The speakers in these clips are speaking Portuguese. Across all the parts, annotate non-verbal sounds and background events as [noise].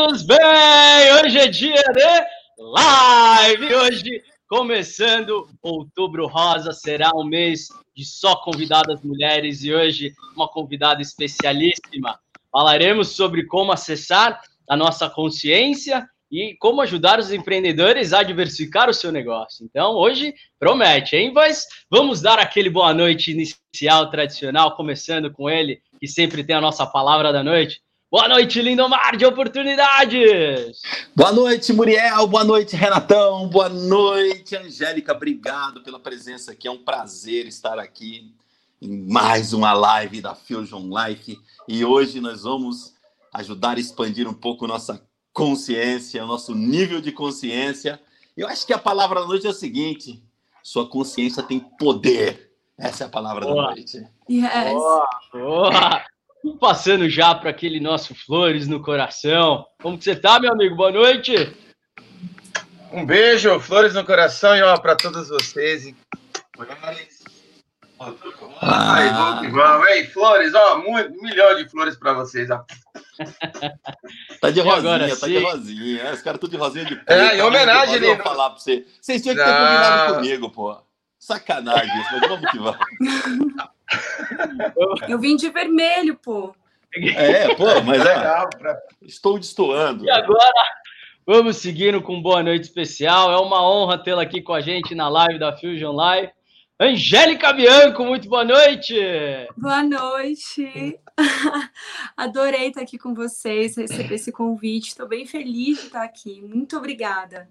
todos bem? Hoje é dia de live. Hoje, começando outubro rosa, será um mês de só convidadas mulheres e hoje uma convidada especialíssima. Falaremos sobre como acessar a nossa consciência e como ajudar os empreendedores a diversificar o seu negócio. Então, hoje promete, hein, Mas Vamos dar aquele boa noite inicial tradicional, começando com ele, que sempre tem a nossa palavra da noite. Boa noite, Lindomar de Oportunidades! Boa noite, Muriel. Boa noite, Renatão. Boa noite, Angélica. Obrigado pela presença aqui. É um prazer estar aqui em mais uma live da Fusion Life. E hoje nós vamos ajudar a expandir um pouco nossa consciência, nosso nível de consciência. Eu acho que a palavra da noite é o seguinte: sua consciência tem poder. Essa é a palavra boa. da noite. Yes. Boa, boa. Passando já para aquele nosso Flores no Coração. Como que você tá, meu amigo? Boa noite. Um beijo, Flores no Coração e ó, para todos vocês. Ai, vamos que vamos. Ei, flores, ó, muito, um milhão de flores para vocês. Ó. Tá de rosinha, agora, tá sim. de rosinha. Os caras tudo de rosinha de preto. É, em homenagem, Eu vou falar para você. Vocês tinham que ter combinado comigo, pô. Sacanagem isso, mas vamos que vamos. [laughs] Eu vim de vermelho, pô. É, pô, mas é. Estou destoando. E agora, vamos seguindo com boa noite especial. É uma honra tê-la aqui com a gente na live da Fusion Live. Angélica Bianco, muito boa noite! Boa noite! [laughs] Adorei estar aqui com vocês, receber esse convite. Estou bem feliz de estar aqui. Muito obrigada.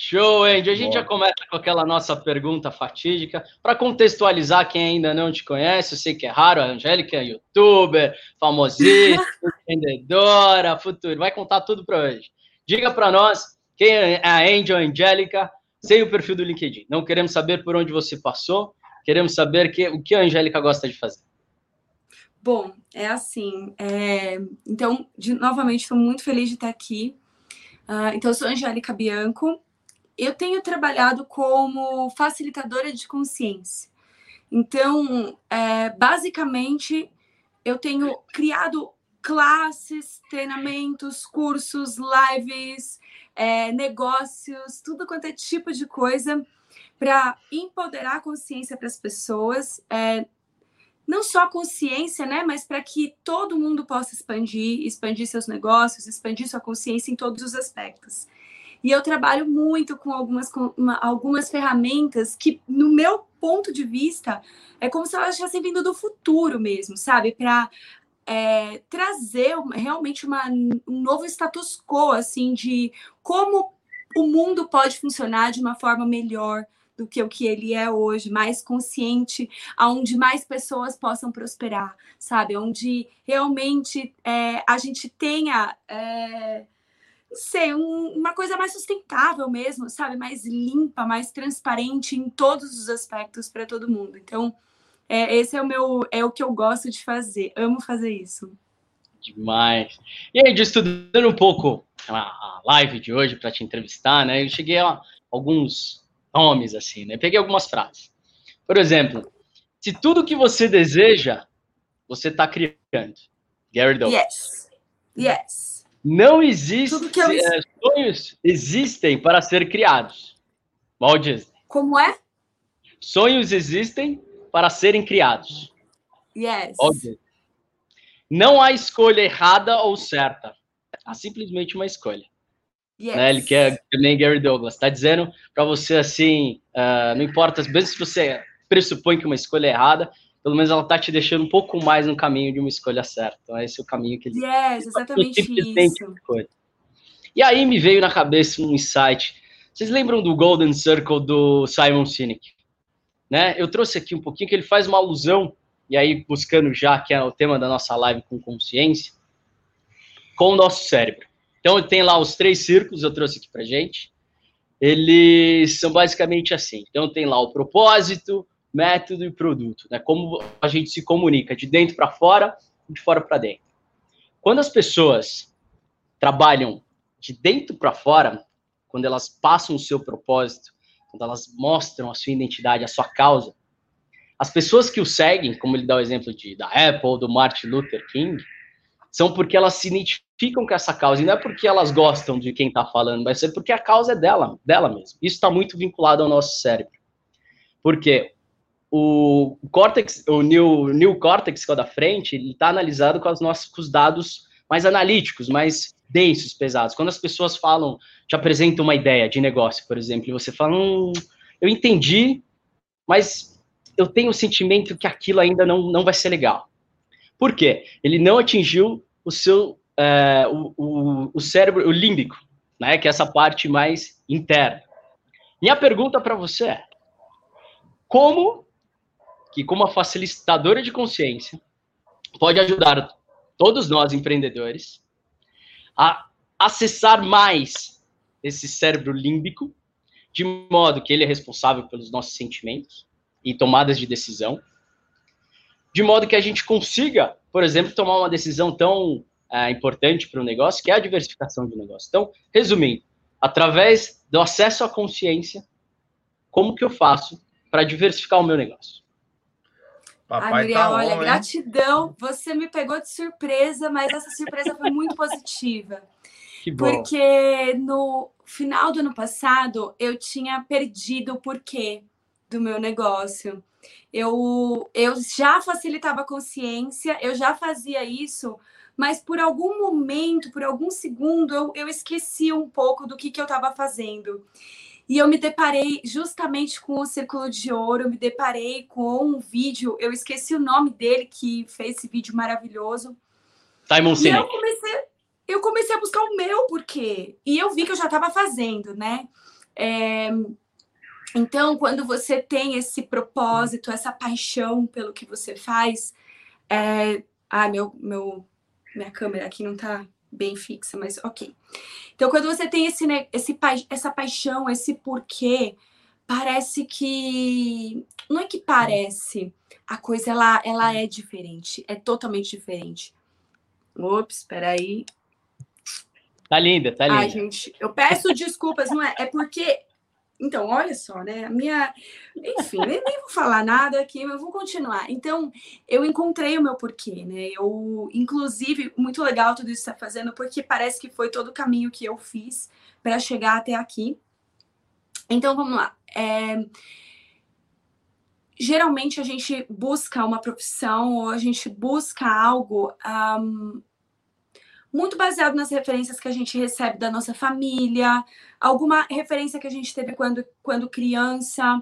Show, Andy. A gente Bom. já começa com aquela nossa pergunta fatídica. Para contextualizar quem ainda não te conhece, eu sei que é raro, a Angélica é youtuber, famosíssima, [laughs] empreendedora, futuro. Vai contar tudo para hoje. Diga para nós quem é a Angel Angélica, sem o perfil do LinkedIn. Não queremos saber por onde você passou, queremos saber que, o que a Angélica gosta de fazer. Bom, é assim. É... Então, de, novamente, estou muito feliz de estar aqui. Uh, então, eu sou Angélica Bianco, eu tenho trabalhado como facilitadora de consciência. Então, é, basicamente, eu tenho criado classes, treinamentos, cursos, lives, é, negócios, tudo quanto é tipo de coisa para empoderar a consciência para as pessoas. É, não só a consciência, né, mas para que todo mundo possa expandir, expandir seus negócios, expandir sua consciência em todos os aspectos. E eu trabalho muito com algumas, com uma, algumas ferramentas que, no meu ponto de vista, é como se elas estivessem vindo do futuro mesmo, sabe? Para é, trazer realmente uma, um novo status quo, assim, de como o mundo pode funcionar de uma forma melhor do que o que ele é hoje, mais consciente, aonde mais pessoas possam prosperar, sabe? Onde realmente é, a gente tenha é, ser um, uma coisa mais sustentável mesmo, sabe? Mais limpa, mais transparente em todos os aspectos para todo mundo. Então, é, esse é o meu, é o que eu gosto de fazer. Amo fazer isso. Demais. E aí, estudando um pouco a live de hoje para te entrevistar, né? Eu cheguei a alguns nomes assim, né? Peguei algumas frases. Por exemplo, se tudo que você deseja, você está criando. Gary Douglas. Yes. Yes. Não existe. Eu... É, sonhos existem para ser criados. Walt Disney. Como é? Sonhos existem para serem criados. Yes. Não há escolha errada ou certa. Há simplesmente uma escolha. Yes. Né? Ele quer nem Gary Douglas. Está dizendo para você assim, uh, não importa, mesmo se você pressupõe que uma escolha é errada, pelo menos ela tá te deixando um pouco mais no caminho de uma escolha certa. Então, esse é o caminho que ele. Yes, exatamente isso. E aí me veio na cabeça um insight. Vocês lembram do Golden Circle do Simon Sinek? Né? Eu trouxe aqui um pouquinho que ele faz uma alusão, e aí buscando já que é o tema da nossa live com consciência, com o nosso cérebro. Então tem lá os três círculos, eu trouxe aqui pra gente. Eles são basicamente assim. Então tem lá o propósito, método e produto, né? Como a gente se comunica de dentro para fora de fora para dentro. Quando as pessoas trabalham de dentro para fora, quando elas passam o seu propósito, quando elas mostram a sua identidade, a sua causa, as pessoas que o seguem, como ele dá o exemplo de, da Apple, do Martin Luther King, são porque elas se identificam com essa causa, e não é porque elas gostam de quem está falando, mas é porque a causa é dela, dela mesmo. Isso está muito vinculado ao nosso cérebro. Porque o córtex, o new, new que é o da frente, ele está analisado com os nossos dados mais analíticos, mais densos, pesados. Quando as pessoas falam, te apresentam uma ideia de negócio, por exemplo, e você fala, hum, eu entendi, mas eu tenho o sentimento que aquilo ainda não, não vai ser legal. Por quê? Ele não atingiu o seu é, o, o, o, cérebro, o límbico, né, que é essa parte mais interna. Minha pergunta para você é: como que, como a facilitadora de consciência, pode ajudar todos nós empreendedores a acessar mais esse cérebro límbico, de modo que ele é responsável pelos nossos sentimentos e tomadas de decisão, de modo que a gente consiga, por exemplo, tomar uma decisão tão é, importante para o negócio, que é a diversificação de negócio. Então, resumindo, através do acesso à consciência, como que eu faço para diversificar o meu negócio? Papai Ai, Muriel, tá olha, on, gratidão. Você me pegou de surpresa, mas essa surpresa foi muito positiva. Que bom. Porque no final do ano passado eu tinha perdido o porquê do meu negócio. Eu, eu já facilitava a consciência, eu já fazia isso, mas por algum momento, por algum segundo, eu, eu esqueci um pouco do que, que eu estava fazendo. E eu me deparei justamente com o Círculo de Ouro, eu me deparei com um vídeo, eu esqueci o nome dele, que fez esse vídeo maravilhoso. Simon Sinek. E eu comecei, eu comecei a buscar o meu porquê. E eu vi que eu já estava fazendo, né? É, então, quando você tem esse propósito, essa paixão pelo que você faz, é... ah, meu, meu, minha câmera aqui não está bem fixa, mas ok. Então, quando você tem esse, esse, essa paixão, esse porquê, parece que não é que parece, a coisa ela, ela é diferente, é totalmente diferente. Ops, espera aí. Tá linda, tá linda. Ai, gente, eu peço desculpas, não é? É porque então, olha só, né? A minha. Enfim, nem, nem, vou falar nada aqui, mas vou continuar. Então, eu encontrei o meu porquê, né? Eu, inclusive, muito legal tudo isso está fazendo, porque parece que foi todo o caminho que eu fiz para chegar até aqui. Então, vamos lá. É... Geralmente a gente busca uma profissão ou a gente busca algo um, muito baseado nas referências que a gente recebe da nossa família, alguma referência que a gente teve quando, quando criança,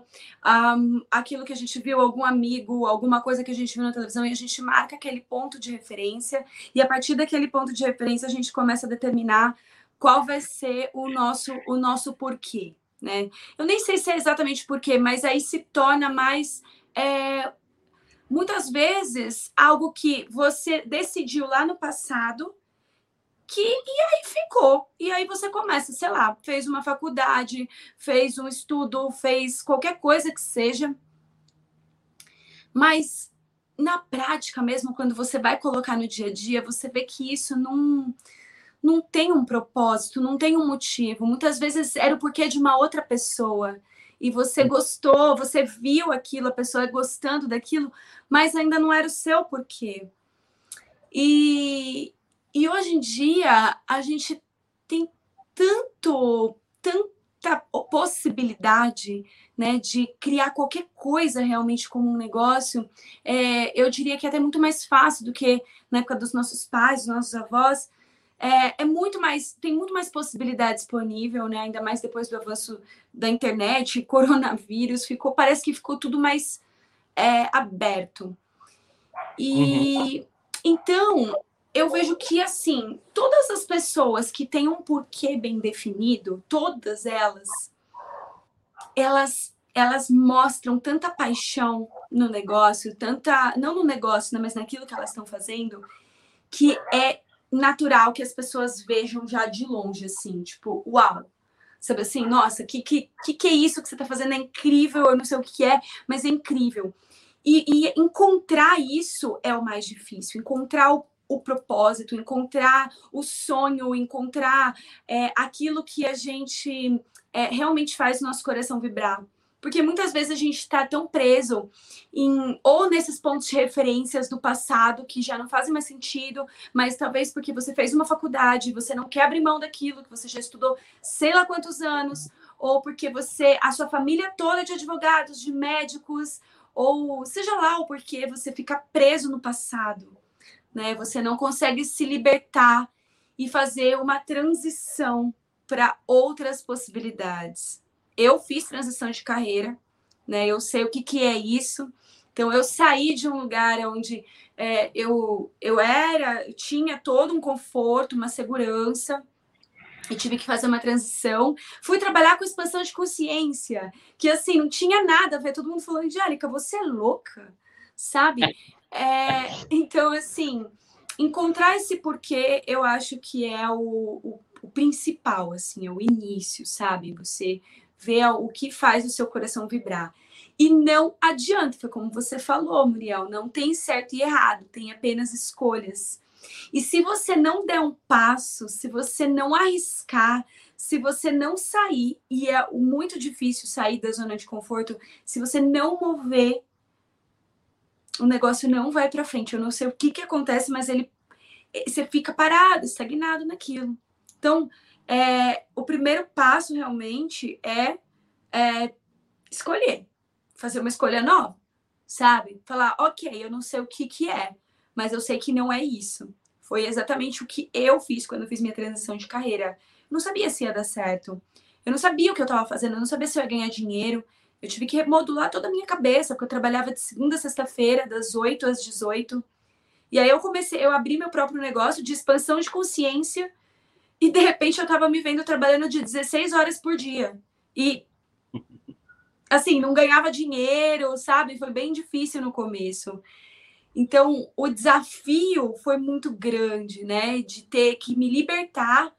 um, aquilo que a gente viu, algum amigo, alguma coisa que a gente viu na televisão, e a gente marca aquele ponto de referência, e a partir daquele ponto de referência a gente começa a determinar qual vai ser o nosso, o nosso porquê. Né? Eu nem sei se é exatamente porquê, mas aí se torna mais. É, muitas vezes algo que você decidiu lá no passado que e aí ficou. E aí você começa, sei lá, fez uma faculdade, fez um estudo, fez qualquer coisa que seja. Mas na prática mesmo, quando você vai colocar no dia a dia, você vê que isso não não tem um propósito, não tem um motivo. Muitas vezes era o porquê de uma outra pessoa. E você gostou, você viu aquilo, a pessoa gostando daquilo, mas ainda não era o seu porquê. E, e hoje em dia a gente tem tanto, tanta possibilidade né, de criar qualquer coisa realmente como um negócio. É, eu diria que é até muito mais fácil do que na época dos nossos pais, dos nossos avós. É, é, muito mais, tem muito mais possibilidade disponível, né? Ainda mais depois do avanço da internet, [laughs] coronavírus, ficou, parece que ficou tudo mais é, aberto. E uhum. então eu vejo que, assim, todas as pessoas que têm um porquê bem definido, todas elas, elas, elas mostram tanta paixão no negócio, tanta, não no negócio, né, mas naquilo que elas estão fazendo, que é natural que as pessoas vejam já de longe, assim, tipo, uau, sabe assim, nossa, que que, que, que é isso que você está fazendo? É incrível, eu não sei o que é, mas é incrível. E, e encontrar isso é o mais difícil, encontrar o o propósito, encontrar o sonho, encontrar é, aquilo que a gente é, realmente faz o nosso coração vibrar. Porque muitas vezes a gente está tão preso em ou nesses pontos de referências do passado que já não fazem mais sentido, mas talvez porque você fez uma faculdade, você não quer abrir mão daquilo que você já estudou sei lá quantos anos, ou porque você, a sua família toda de advogados, de médicos, ou seja lá o porquê você fica preso no passado, né? Você não consegue se libertar e fazer uma transição para outras possibilidades. Eu fiz transição de carreira, né? Eu sei o que, que é isso. Então, eu saí de um lugar onde é, eu, eu era, tinha todo um conforto, uma segurança, e tive que fazer uma transição. Fui trabalhar com expansão de consciência, que assim, não tinha nada a ver. Todo mundo falou, Angélica, você é louca, sabe? É, então, assim, encontrar esse porquê, eu acho que é o, o, o principal, assim, é o início, sabe? Você vê o que faz o seu coração vibrar. E não adianta, foi como você falou, Muriel, não tem certo e errado, tem apenas escolhas. E se você não der um passo, se você não arriscar, se você não sair, e é muito difícil sair da zona de conforto, se você não mover, o negócio não vai para frente. Eu não sei o que, que acontece, mas ele você fica parado, estagnado naquilo. Então, é, o primeiro passo realmente é, é escolher, fazer uma escolha nova, sabe? Falar, ok, eu não sei o que, que é, mas eu sei que não é isso. Foi exatamente o que eu fiz quando eu fiz minha transição de carreira. Eu não sabia se ia dar certo. Eu não sabia o que eu estava fazendo, eu não sabia se eu ia ganhar dinheiro. Eu tive que remodular toda a minha cabeça, porque eu trabalhava de segunda a sexta-feira, das 8 às 18. E aí eu comecei, eu abri meu próprio negócio de expansão de consciência e de repente eu estava me vendo trabalhando de 16 horas por dia. E assim, não ganhava dinheiro, sabe? Foi bem difícil no começo. Então, o desafio foi muito grande, né? De ter que me libertar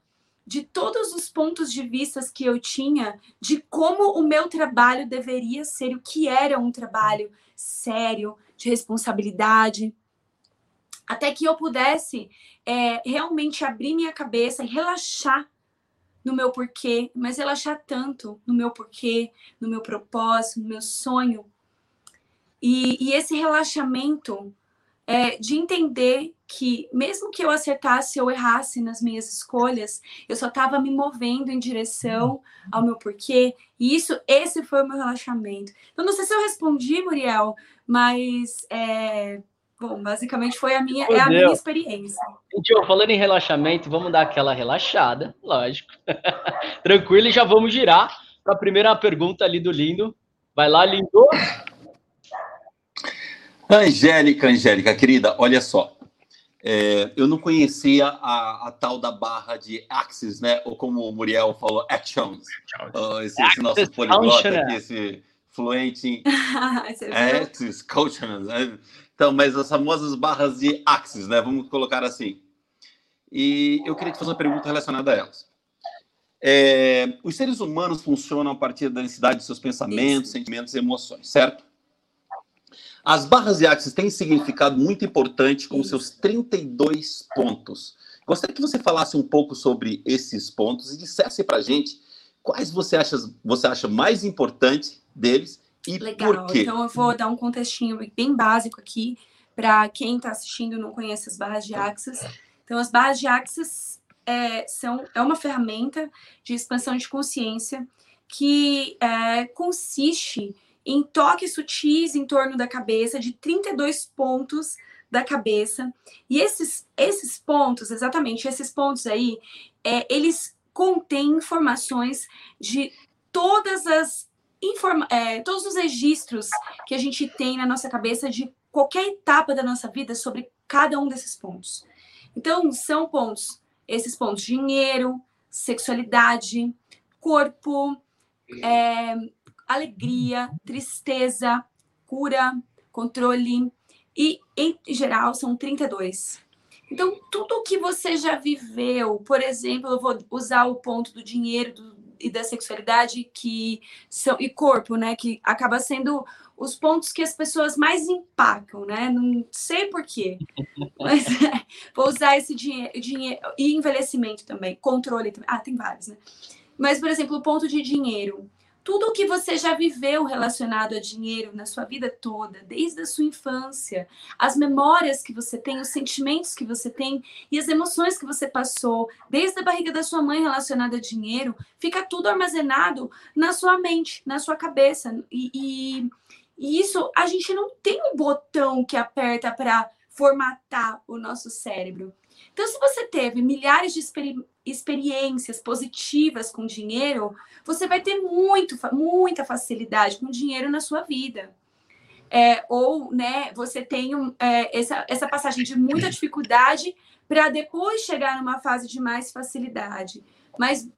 de todos os pontos de vista que eu tinha de como o meu trabalho deveria ser, o que era um trabalho sério, de responsabilidade, até que eu pudesse é, realmente abrir minha cabeça e relaxar no meu porquê, mas relaxar tanto no meu porquê, no meu propósito, no meu sonho. E, e esse relaxamento é, de entender que, mesmo que eu acertasse ou errasse nas minhas escolhas, eu só estava me movendo em direção ao meu porquê. E isso, esse foi o meu relaxamento. Então, não sei se eu respondi, Muriel, mas é, bom, basicamente foi a minha, é a minha experiência. Então, falando em relaxamento, vamos dar aquela relaxada, lógico. [laughs] Tranquilo, e já vamos girar para a primeira pergunta ali do Lindo. Vai lá, Lindo. Angélica, Angélica, querida, olha só. É, eu não conhecia a, a, tal da barra de Axis, né? Ou como o Muriel falou, Actions. Uh, esse, esse, nosso poliglota aqui, esse fluente em [laughs] Axis, Coaching. Né? Então, mas as famosas barras de Axis, né? Vamos colocar assim. E eu queria te fazer uma pergunta relacionada a elas. É, os seres humanos funcionam a partir da densidade de seus pensamentos, Isso. sentimentos e emoções, certo? As barras de Axis têm significado muito importante com seus 32 pontos. Gostaria que você falasse um pouco sobre esses pontos e dissesse para a gente quais você acha, você acha mais importante deles e Legal. por quê. Então eu vou dar um contextinho bem básico aqui para quem está assistindo e não conhece as barras de Axis. Então as barras de Axis é, são, é uma ferramenta de expansão de consciência que é, consiste em toques sutis em torno da cabeça, de 32 pontos da cabeça. E esses, esses pontos, exatamente, esses pontos aí, é, eles contêm informações de todas as informa é, todos os registros que a gente tem na nossa cabeça de qualquer etapa da nossa vida sobre cada um desses pontos. Então, são pontos, esses pontos: dinheiro, sexualidade, corpo, é, alegria, tristeza, cura, controle. E, em geral, são 32. Então, tudo que você já viveu, por exemplo, eu vou usar o ponto do dinheiro do, e da sexualidade que são e corpo, né, que acaba sendo os pontos que as pessoas mais empacam, né? Não sei porquê, [laughs] mas é, [laughs] vou usar esse dinheiro, dinheiro e envelhecimento também, controle também. Ah, tem vários, né? Mas, por exemplo, o ponto de dinheiro tudo o que você já viveu relacionado a dinheiro na sua vida toda, desde a sua infância, as memórias que você tem, os sentimentos que você tem e as emoções que você passou, desde a barriga da sua mãe relacionada a dinheiro, fica tudo armazenado na sua mente, na sua cabeça. E, e, e isso a gente não tem um botão que aperta para formatar o nosso cérebro. Então, se você teve milhares de experiências positivas com dinheiro, você vai ter muito, muita facilidade com dinheiro na sua vida. É, ou, né, você tem um, é, essa, essa passagem de muita dificuldade para depois chegar numa fase de mais facilidade. Mas,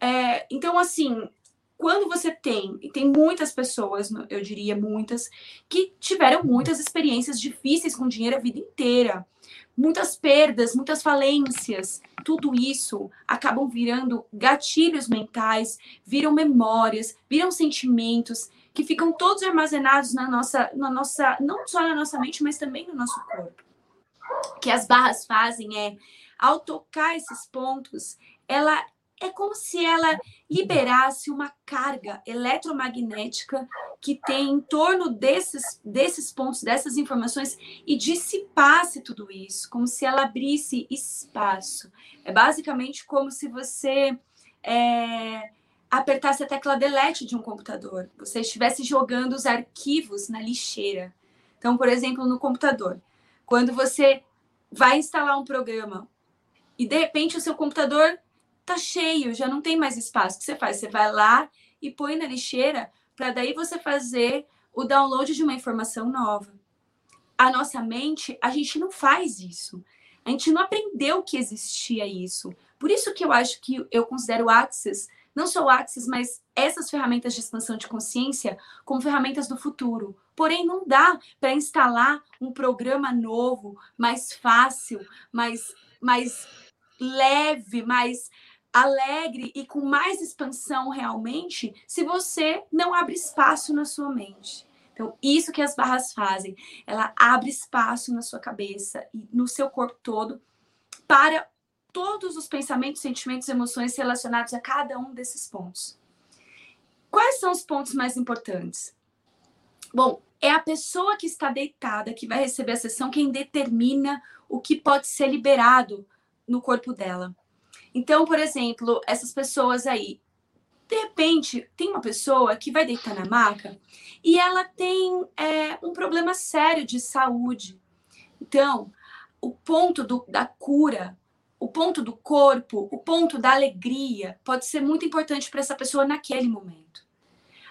é, então, assim, quando você tem, e tem muitas pessoas, eu diria muitas, que tiveram muitas experiências difíceis com dinheiro a vida inteira muitas perdas, muitas falências, tudo isso acabam virando gatilhos mentais, viram memórias, viram sentimentos que ficam todos armazenados na nossa, na nossa, não só na nossa mente, mas também no nosso corpo. O que as barras fazem é, ao tocar esses pontos, ela é como se ela liberasse uma carga eletromagnética que tem em torno desses, desses pontos, dessas informações, e dissipasse tudo isso, como se ela abrisse espaço. É basicamente como se você é, apertasse a tecla delete de um computador, você estivesse jogando os arquivos na lixeira. Então, por exemplo, no computador, quando você vai instalar um programa e de repente o seu computador tá cheio, já não tem mais espaço. O que você faz? Você vai lá e põe na lixeira para daí você fazer o download de uma informação nova. A nossa mente, a gente não faz isso. A gente não aprendeu que existia isso. Por isso que eu acho que eu considero o Access, não só o Access, mas essas ferramentas de expansão de consciência como ferramentas do futuro. Porém, não dá para instalar um programa novo, mais fácil, mais, mais leve, mais alegre e com mais expansão realmente se você não abre espaço na sua mente. Então, isso que as barras fazem, ela abre espaço na sua cabeça e no seu corpo todo para todos os pensamentos, sentimentos, emoções relacionados a cada um desses pontos. Quais são os pontos mais importantes? Bom, é a pessoa que está deitada, que vai receber a sessão, quem determina o que pode ser liberado no corpo dela. Então, por exemplo, essas pessoas aí, de repente, tem uma pessoa que vai deitar na maca e ela tem é, um problema sério de saúde. Então, o ponto do, da cura, o ponto do corpo, o ponto da alegria pode ser muito importante para essa pessoa naquele momento.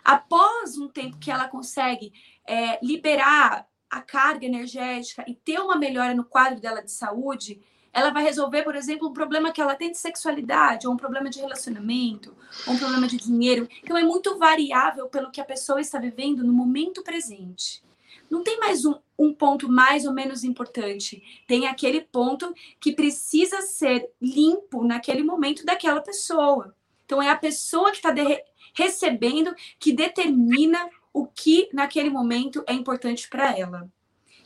Após um tempo que ela consegue é, liberar a carga energética e ter uma melhora no quadro dela de saúde, ela vai resolver, por exemplo, um problema que ela tem de sexualidade, ou um problema de relacionamento, ou um problema de dinheiro. Então é muito variável pelo que a pessoa está vivendo no momento presente. Não tem mais um, um ponto mais ou menos importante. Tem aquele ponto que precisa ser limpo naquele momento daquela pessoa. Então é a pessoa que está recebendo que determina o que naquele momento é importante para ela.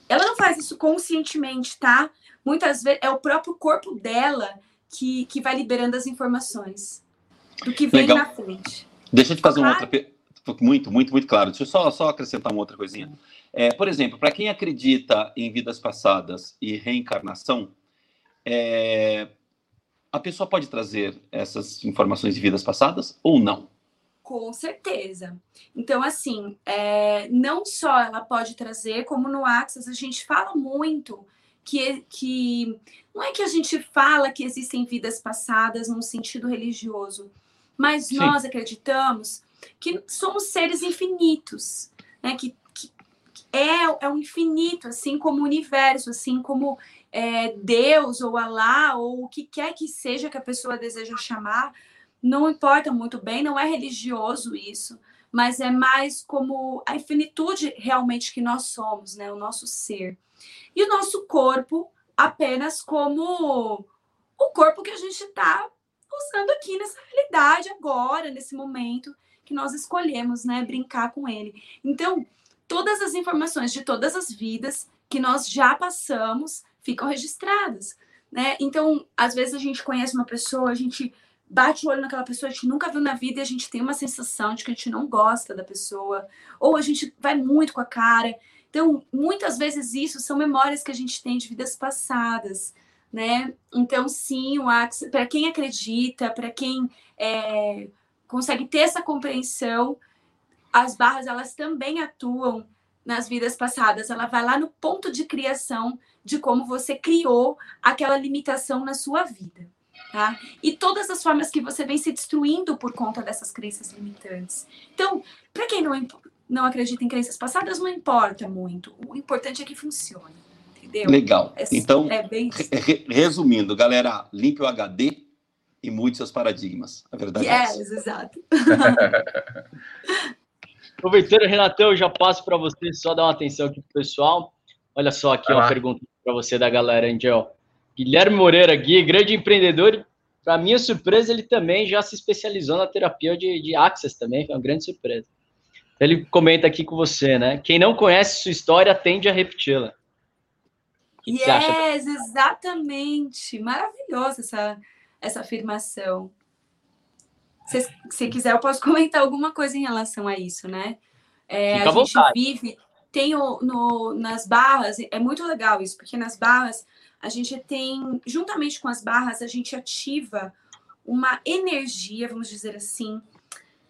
Ela não faz isso conscientemente, tá? Muitas vezes é o próprio corpo dela que, que vai liberando as informações do que vem Legal. na frente. Deixa eu te fazer claro? uma outra. Muito, muito, muito claro. Deixa eu só, só acrescentar uma outra coisinha. É, por exemplo, para quem acredita em vidas passadas e reencarnação, é, a pessoa pode trazer essas informações de vidas passadas ou não? Com certeza. Então, assim, é, não só ela pode trazer, como no Axis a gente fala muito que, que não é que a gente fala que existem vidas passadas num sentido religioso, mas Sim. nós acreditamos que somos seres infinitos, né? Que, que é, é um infinito, assim como o universo, assim como é, Deus ou Alá ou o que quer que seja que a pessoa deseja chamar, não importa muito bem, não é religioso isso, mas é mais como a infinitude realmente que nós somos, né? O nosso ser e o nosso corpo apenas como o corpo que a gente está usando aqui nessa realidade agora, nesse momento que nós escolhemos, né, brincar com ele. Então, todas as informações de todas as vidas que nós já passamos ficam registradas, né? Então, às vezes a gente conhece uma pessoa, a gente bate o olho naquela pessoa, a gente nunca viu na vida e a gente tem uma sensação de que a gente não gosta da pessoa, ou a gente vai muito com a cara. Então, muitas vezes isso são memórias que a gente tem de vidas passadas, né? Então, sim, o Axis, para quem acredita, para quem é, consegue ter essa compreensão, as barras elas também atuam nas vidas passadas. Ela vai lá no ponto de criação de como você criou aquela limitação na sua vida. Tá? E todas as formas que você vem se destruindo por conta dessas crenças limitantes. Então, para quem não, não acredita em crenças passadas, não importa muito. O importante é que funcione. Entendeu? Legal. É, então, é bem... re resumindo, galera, limpe o HD e mude seus paradigmas. A verdade yes, é essa. exato. [laughs] Aproveitando, Renatão, eu já passo para você só dar uma atenção aqui pro pessoal. Olha só aqui uma pergunta para você da galera, Angel. Guilherme Moreira Gui, grande empreendedor. Para minha surpresa, ele também já se especializou na terapia de, de Access também, foi uma grande surpresa. Ele comenta aqui com você, né? Quem não conhece sua história tende a repeti-la. Yes, exatamente. Maravilhosa essa, essa afirmação. Se, se quiser, eu posso comentar alguma coisa em relação a isso, né? É, a gente vontade. vive, tem o, no, nas barras, é muito legal isso, porque nas barras a gente tem, juntamente com as barras, a gente ativa uma energia, vamos dizer assim.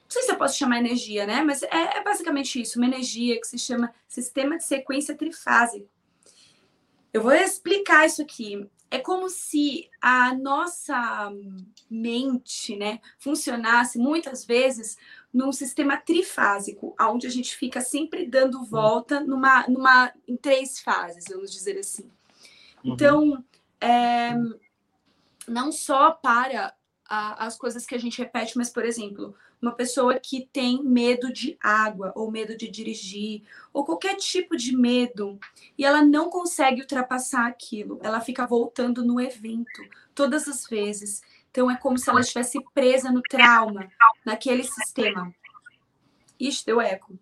Não sei se eu posso chamar energia, né? Mas é, é basicamente isso, uma energia que se chama sistema de sequência trifásico. Eu vou explicar isso aqui. É como se a nossa mente, né, funcionasse muitas vezes num sistema trifásico, onde a gente fica sempre dando volta numa, numa em três fases, vamos dizer assim. Uhum. Então, é, não só para a, as coisas que a gente repete, mas, por exemplo, uma pessoa que tem medo de água, ou medo de dirigir, ou qualquer tipo de medo, e ela não consegue ultrapassar aquilo, ela fica voltando no evento todas as vezes. Então, é como se ela estivesse presa no trauma, naquele sistema. Ixi, deu eco.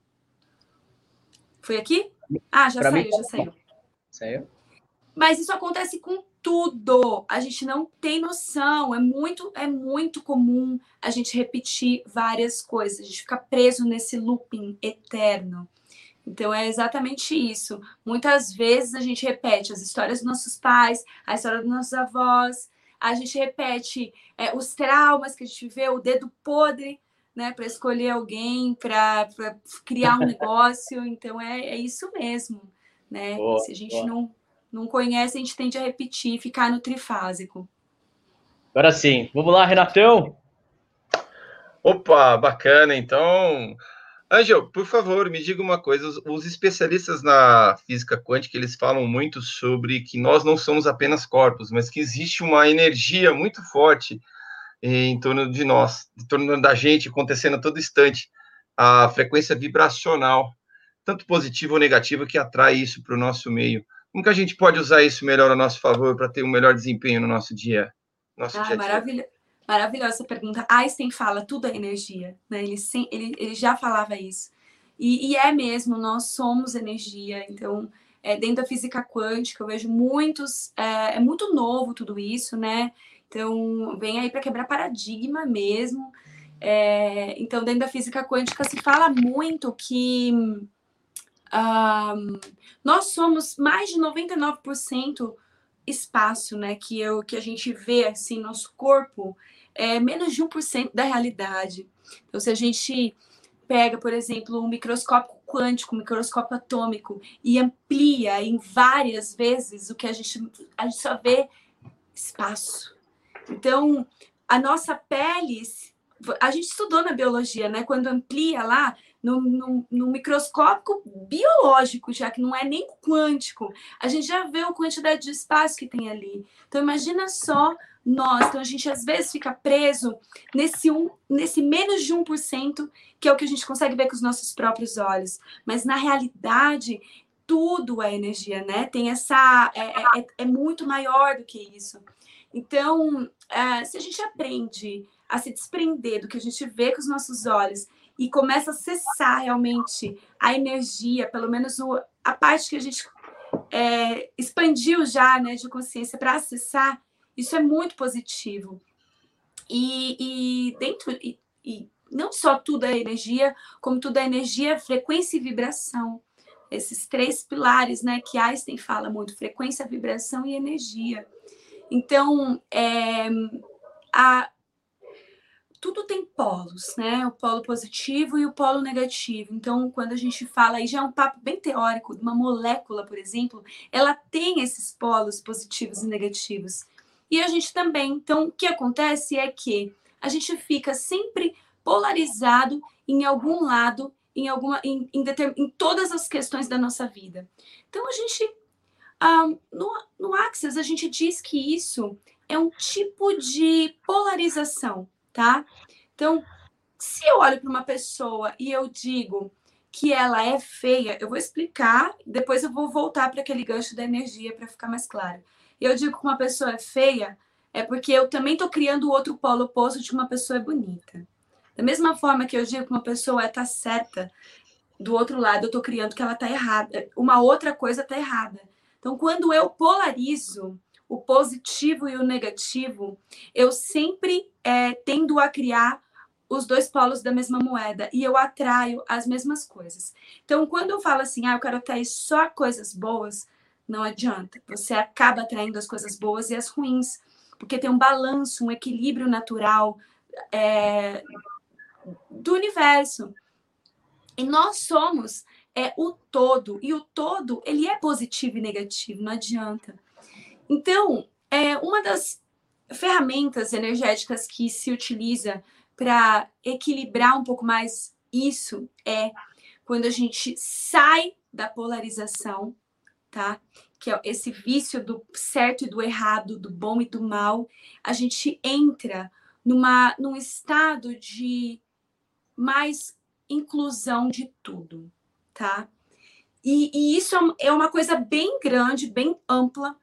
Foi aqui? Ah, já pra saiu, mim... já saiu. Saiu? Mas isso acontece com tudo. A gente não tem noção. É muito, é muito comum a gente repetir várias coisas. A gente fica preso nesse looping eterno. Então é exatamente isso. Muitas vezes a gente repete as histórias dos nossos pais, a história dos nossos avós, a gente repete é, os traumas que a gente vê, o dedo podre, né, para escolher alguém, para criar um [laughs] negócio. Então é, é isso mesmo, né? Boa, Se a gente boa. não não conhece, a gente tende a repetir, ficar no trifásico. Agora sim, vamos lá, Renatão. Opa, bacana. Então, Angel, por favor, me diga uma coisa. Os, os, especialistas na física quântica, eles falam muito sobre que nós não somos apenas corpos, mas que existe uma energia muito forte em torno de nós, em torno da gente, acontecendo a todo instante. A frequência vibracional, tanto positiva ou negativa, que atrai isso para o nosso meio. Como que a gente pode usar isso melhor a nosso favor para ter um melhor desempenho no nosso dia? Nosso ah, dia maravilha, maravilhosa essa pergunta. Einstein fala, tudo é energia. Né? Ele, ele, ele já falava isso. E, e é mesmo, nós somos energia. Então, é, dentro da física quântica, eu vejo muitos... É, é muito novo tudo isso, né? Então, vem aí para quebrar paradigma mesmo. É, então, dentro da física quântica se fala muito que um, nós somos mais de 99% espaço, né? Que, eu, que a gente vê assim, nosso corpo é menos de 1% da realidade. Então, se a gente pega, por exemplo, um microscópio quântico, um microscópio atômico e amplia em várias vezes o que a gente, a gente só vê espaço. Então, a nossa pele, a gente estudou na biologia, né? Quando amplia lá, no, no, no, microscópio biológico, já que não é nem quântico, a gente já vê a quantidade de espaço que tem ali. Então, imagina só nós. Então, a gente às vezes fica preso nesse, um, nesse menos de 1%, que é o que a gente consegue ver com os nossos próprios olhos. Mas, na realidade, tudo é energia, né? Tem essa. É, é, é, é muito maior do que isso. Então, é, se a gente aprende a se desprender do que a gente vê com os nossos olhos e começa a acessar realmente a energia, pelo menos o, a parte que a gente é, expandiu já né, de consciência para acessar, isso é muito positivo. E, e dentro, e, e não só tudo é energia, como tudo é energia, frequência e vibração. Esses três pilares, né, que Einstein fala muito: frequência, vibração e energia. Então, é, a, tudo tem polos, né? O polo positivo e o polo negativo. Então, quando a gente fala, aí já é um papo bem teórico, de uma molécula, por exemplo, ela tem esses polos positivos e negativos. E a gente também. Então, o que acontece é que a gente fica sempre polarizado em algum lado, em alguma, em, em, em todas as questões da nossa vida. Então, a gente, um, no, no Axis, a gente diz que isso é um tipo de polarização tá? Então, se eu olho para uma pessoa e eu digo que ela é feia, eu vou explicar, depois eu vou voltar para aquele gancho da energia para ficar mais claro. Eu digo que uma pessoa é feia é porque eu também estou criando o outro polo oposto de uma pessoa bonita. Da mesma forma que eu digo que uma pessoa está certa, do outro lado eu estou criando que ela está errada. Uma outra coisa está errada. Então, quando eu polarizo, o positivo e o negativo, eu sempre é, tendo a criar os dois polos da mesma moeda e eu atraio as mesmas coisas. Então, quando eu falo assim, ah, eu quero atrair só coisas boas, não adianta. Você acaba atraindo as coisas boas e as ruins, porque tem um balanço, um equilíbrio natural é, do universo. E nós somos é o todo, e o todo ele é positivo e negativo, não adianta. Então, é uma das ferramentas energéticas que se utiliza para equilibrar um pouco mais isso é quando a gente sai da polarização, tá? Que é esse vício do certo e do errado, do bom e do mal, a gente entra numa num estado de mais inclusão de tudo, tá? E, e isso é uma coisa bem grande, bem ampla,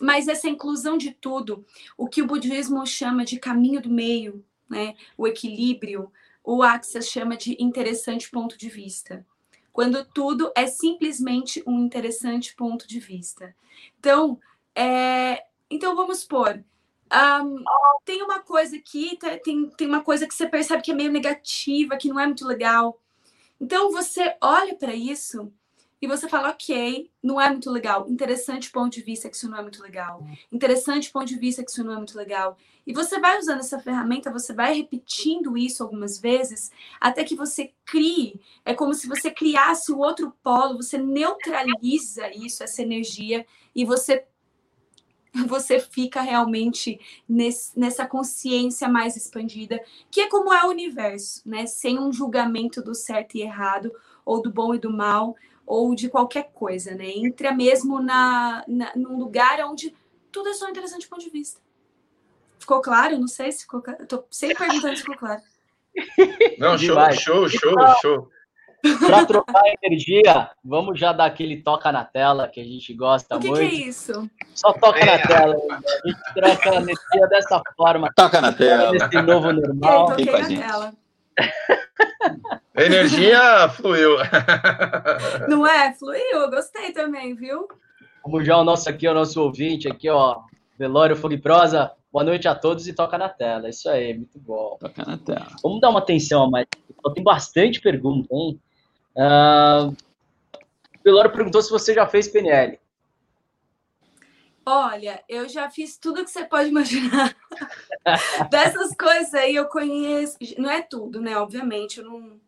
mas essa inclusão de tudo, o que o budismo chama de caminho do meio, né, o equilíbrio, o Axis chama de interessante ponto de vista. Quando tudo é simplesmente um interessante ponto de vista. Então, é, então vamos supor, um, tem uma coisa aqui, tá, tem, tem uma coisa que você percebe que é meio negativa, que não é muito legal. Então você olha para isso e você fala, ok, não é muito legal. Interessante ponto de vista que isso não é muito legal. Interessante ponto de vista que isso não é muito legal. E você vai usando essa ferramenta, você vai repetindo isso algumas vezes, até que você crie. É como se você criasse o outro polo, você neutraliza isso, essa energia, e você você fica realmente nesse, nessa consciência mais expandida, que é como é o universo, né? Sem um julgamento do certo e errado, ou do bom e do mal, ou de qualquer coisa, né? Entra mesmo na, na, num lugar onde tudo é só interessante do ponto de vista. Ficou claro? Não sei se ficou claro. Estou sempre perguntando se ficou claro. Não, show, show, show, show. Para trocar energia, vamos já dar aquele toca na tela que a gente gosta o que muito. O que é isso? Só toca é. na tela. A gente troca a energia dessa forma. Toca na tela. Nesse novo normal. Eu toquei na tela. A energia fluiu. Não é? Fluiu, gostei também, viu? Como já o nosso aqui, o nosso ouvinte aqui, ó, Velório Fogo Prosa. Boa noite a todos e toca na tela. Isso aí, muito bom. Toca na tela. Vamos dar uma atenção a mais. Tem bastante pergunta, hein? Uh, Velório perguntou se você já fez PNL. Olha, eu já fiz tudo que você pode imaginar. [laughs] Dessas coisas aí eu conheço. Não é tudo, né? Obviamente, eu não.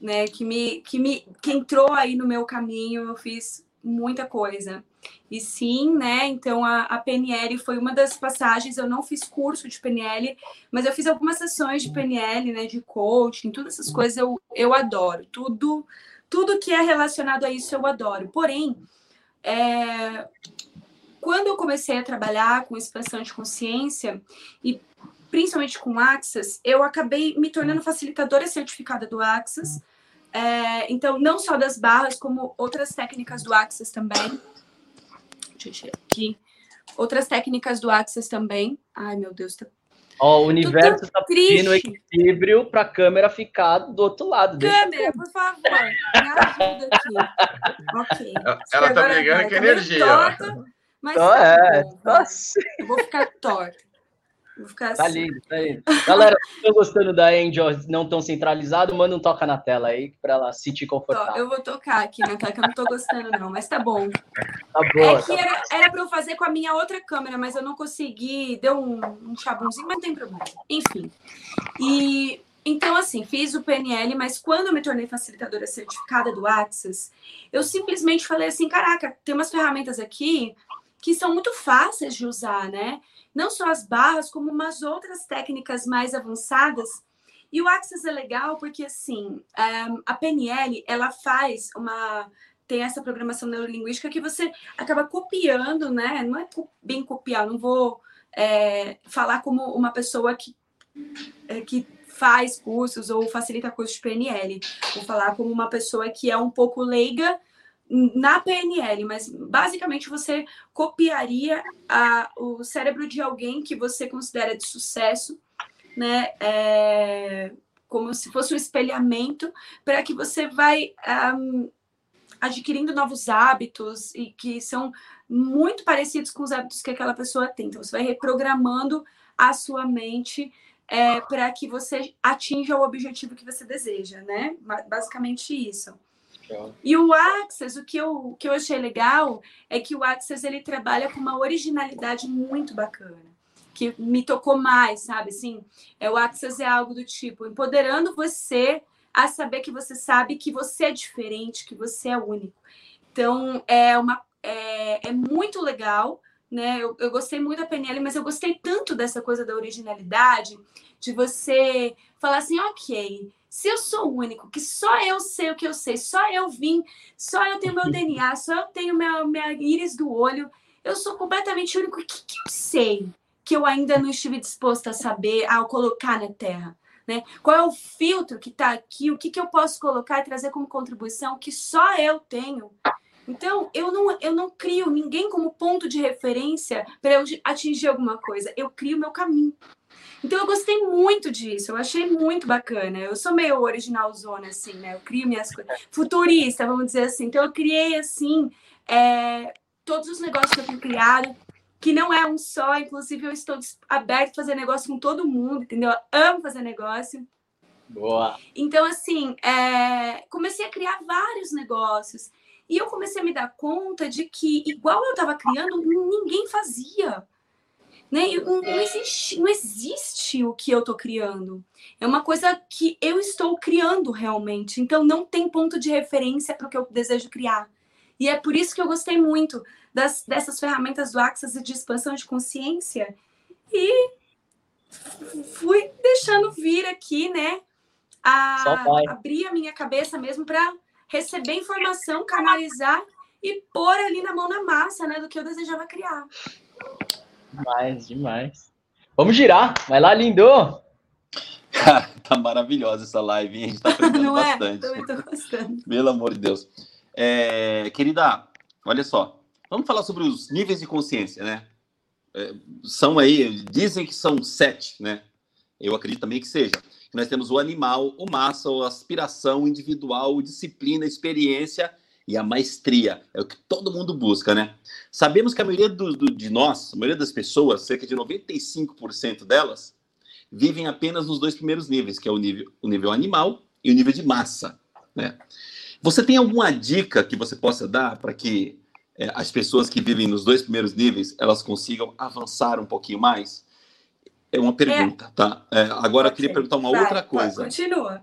Né, que me, que me que entrou aí no meu caminho, eu fiz muita coisa. E sim, né? Então a, a PNL foi uma das passagens. Eu não fiz curso de PNL, mas eu fiz algumas sessões de PNL, né? De coaching, todas essas coisas eu, eu adoro. Tudo, tudo que é relacionado a isso eu adoro. Porém, é, quando eu comecei a trabalhar com expansão de consciência e principalmente com Axis, eu acabei me tornando facilitadora certificada do Axis. É, então, não só das barras, como outras técnicas do Axis também. Deixa eu aqui. Outras técnicas do Axis também. Ai, meu Deus, tá Ó, o universo está pedindo equilíbrio para a câmera ficar do outro lado. Câmera, por favor, me ajuda aqui. ok. Ela está brigando com energia. Torta, mas tá é, bom, assim. vou ficar torta. Vou ficar Tá assim. lindo, tá lindo. Galera, se estão gostando da Angel não tão centralizado, manda um toca na tela aí pra ela se Tó, confortável. eu vou tocar aqui na tela, que eu não tô gostando, não, mas tá bom. Tá boa. É que era, era pra eu fazer com a minha outra câmera, mas eu não consegui. Deu um, um mas não tem problema. Enfim. E então, assim, fiz o PNL, mas quando eu me tornei facilitadora certificada do Access, eu simplesmente falei assim: caraca, tem umas ferramentas aqui que são muito fáceis de usar, né? Não só as barras, como umas outras técnicas mais avançadas. E o Access é legal porque, assim, a PNL, ela faz uma tem essa programação neurolinguística que você acaba copiando, né? Não é bem copiar, não vou é, falar como uma pessoa que, é, que faz cursos ou facilita cursos de PNL. Vou falar como uma pessoa que é um pouco leiga na PNL, mas basicamente você copiaria a, o cérebro de alguém que você considera de sucesso, né? É, como se fosse um espelhamento para que você vai um, adquirindo novos hábitos e que são muito parecidos com os hábitos que aquela pessoa tem. Então, você vai reprogramando a sua mente é, para que você atinja o objetivo que você deseja, né? Ba- Basicamente isso. E o Access, o que eu, o que eu achei legal é que o Access ele trabalha com uma originalidade muito bacana, que me tocou mais, sabe? Assim, é, o Access é algo do tipo, empoderando você a saber que você sabe que você é diferente, que você é único. Então, é, uma, é, é muito legal, né? Eu, eu gostei muito da PNL, mas eu gostei tanto dessa coisa da originalidade, de você falar assim, ok, se eu sou único, que só eu sei o que eu sei, só eu vim, só eu tenho meu [laughs] DNA, só eu tenho minha, minha íris do olho, eu sou completamente único. O que, que eu sei que eu ainda não estive disposta a saber, a colocar na Terra? Né? Qual é o filtro que está aqui? O que, que eu posso colocar e trazer como contribuição que só eu tenho? Então, eu não, eu não crio ninguém como ponto de referência para eu atingir alguma coisa. Eu crio meu caminho. Então, eu gostei muito disso. Eu achei muito bacana. Eu sou meio original zona, assim, né? Eu crio minhas coisas. Futurista, vamos dizer assim. Então, eu criei, assim, é, todos os negócios que eu tenho criado que não é um só, inclusive eu estou aberto a fazer negócio com todo mundo, entendeu? Eu amo fazer negócio. Boa. Então, assim, é... comecei a criar vários negócios. E eu comecei a me dar conta de que, igual eu estava criando, ninguém fazia. Né? Não, não, existe, não existe o que eu estou criando. É uma coisa que eu estou criando realmente. Então, não tem ponto de referência para o que eu desejo criar. E é por isso que eu gostei muito das, dessas ferramentas do Access e de expansão de consciência. E fui deixando vir aqui, né? A, abrir a minha cabeça mesmo para receber informação, canalizar e pôr ali na mão na massa, né? Do que eu desejava criar. Demais, demais. Vamos girar. Vai lá, lindo! Cara, tá maravilhosa essa live, hein? A gente tá aprendendo Não é? bastante. Também tô gostando. Pelo amor de Deus. É, querida, olha só. Vamos falar sobre os níveis de consciência, né? É, são aí, dizem que são sete, né? Eu acredito também que seja. Nós temos o animal, o massa, a aspiração individual, disciplina, experiência e a maestria. É o que todo mundo busca, né? Sabemos que a maioria do, do, de nós, a maioria das pessoas, cerca de 95% delas, vivem apenas nos dois primeiros níveis, que é o nível, o nível animal e o nível de massa, né? Você tem alguma dica que você possa dar para que é, as pessoas que vivem nos dois primeiros níveis elas consigam avançar um pouquinho mais? É uma pergunta, é. tá? É, agora eu queria perguntar uma Vai, outra coisa. Continua.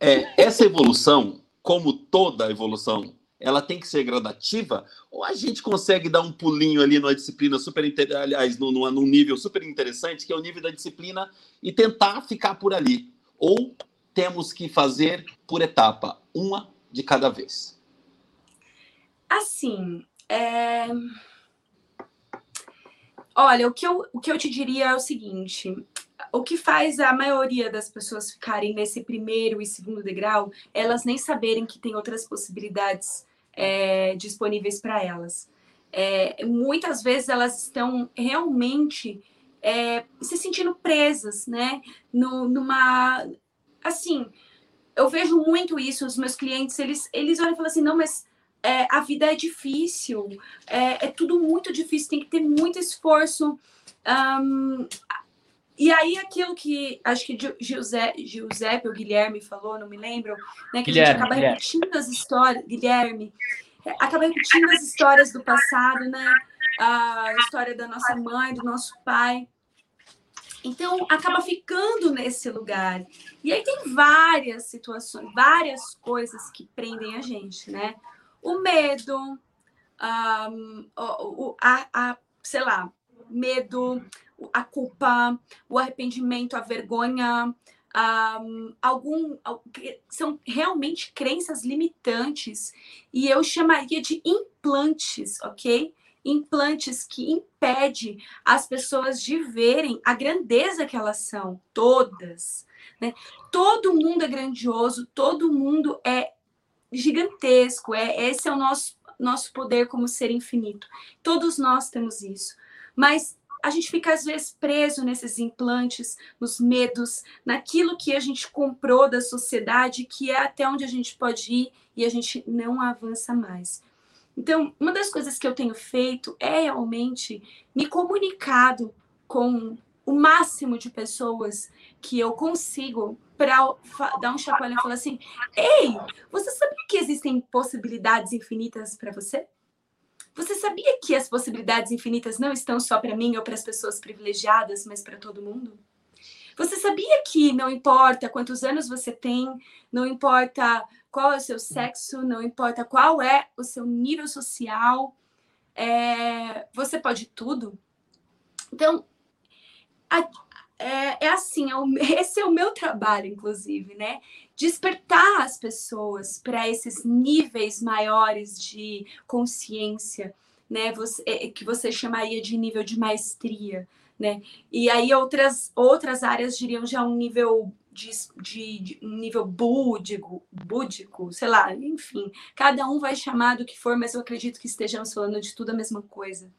É, essa evolução, como toda evolução, ela tem que ser gradativa? Ou a gente consegue dar um pulinho ali numa disciplina super, aliás, num, num nível super interessante, que é o nível da disciplina, e tentar ficar por ali? Ou temos que fazer por etapa, uma de cada vez? Assim, é... olha, o que, eu, o que eu te diria é o seguinte: o que faz a maioria das pessoas ficarem nesse primeiro e segundo degrau, elas nem saberem que tem outras possibilidades é, disponíveis para elas. É, muitas vezes elas estão realmente é, se sentindo presas, né? No, numa. Assim, eu vejo muito isso, os meus clientes, eles, eles olham e falam assim, não, mas é, a vida é difícil, é, é, tudo muito difícil, tem que ter muito esforço. Um, e aí, aquilo que acho que Giuseppe, Giuseppe ou Guilherme falou, não me lembro, né? Que Guilherme, a gente acaba Guilherme. repetindo as histórias, Guilherme, é, acaba repetindo as histórias do passado, né? A história da nossa mãe, do nosso pai. Então, acaba ficando nesse lugar. E aí tem várias situações, várias coisas que prendem a gente, né? O medo, um, a, a, sei lá, medo, a culpa, o arrependimento, a vergonha, um, algum são realmente crenças limitantes e eu chamaria de implantes, ok? Implantes que impede as pessoas de verem a grandeza que elas são, todas. Né? Todo mundo é grandioso, todo mundo é gigantesco. É esse é o nosso nosso poder como ser infinito. Todos nós temos isso. Mas a gente fica às vezes preso nesses implantes, nos medos, naquilo que a gente comprou da sociedade, que é até onde a gente pode ir e a gente não avança mais. Então, uma das coisas que eu tenho feito é realmente me comunicado com o máximo de pessoas que eu consigo para dar um chacoalhão e falar assim: Ei, você sabia que existem possibilidades infinitas para você? Você sabia que as possibilidades infinitas não estão só para mim ou para as pessoas privilegiadas, mas para todo mundo? Você sabia que não importa quantos anos você tem, não importa qual é o seu sexo, não importa qual é o seu nível social, é, você pode tudo? Então, a, é, é assim, é o, [laughs] esse é o meu trabalho, inclusive, né? Despertar as pessoas para esses níveis maiores de consciência, né? Você, é, que você chamaria de nível de maestria, né? E aí outras, outras áreas diriam já um nível de, de, de, um nível búdico, búdico, sei lá, enfim. Cada um vai chamar do que for, mas eu acredito que estejamos falando de tudo a mesma coisa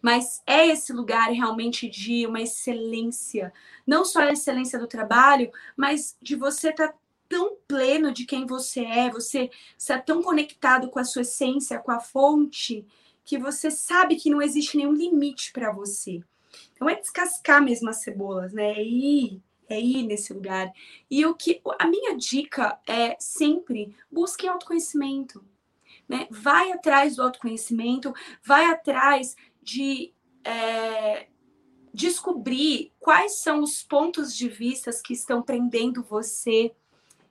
mas é esse lugar realmente de uma excelência, não só a excelência do trabalho, mas de você estar tá tão pleno de quem você é, você está tão conectado com a sua essência, com a fonte, que você sabe que não existe nenhum limite para você. Então é descascar mesmo as cebolas, né? É ir, é ir nesse lugar. E o que a minha dica é sempre busque autoconhecimento. Né? Vai atrás do autoconhecimento, vai atrás de é, descobrir quais são os pontos de vista que estão prendendo você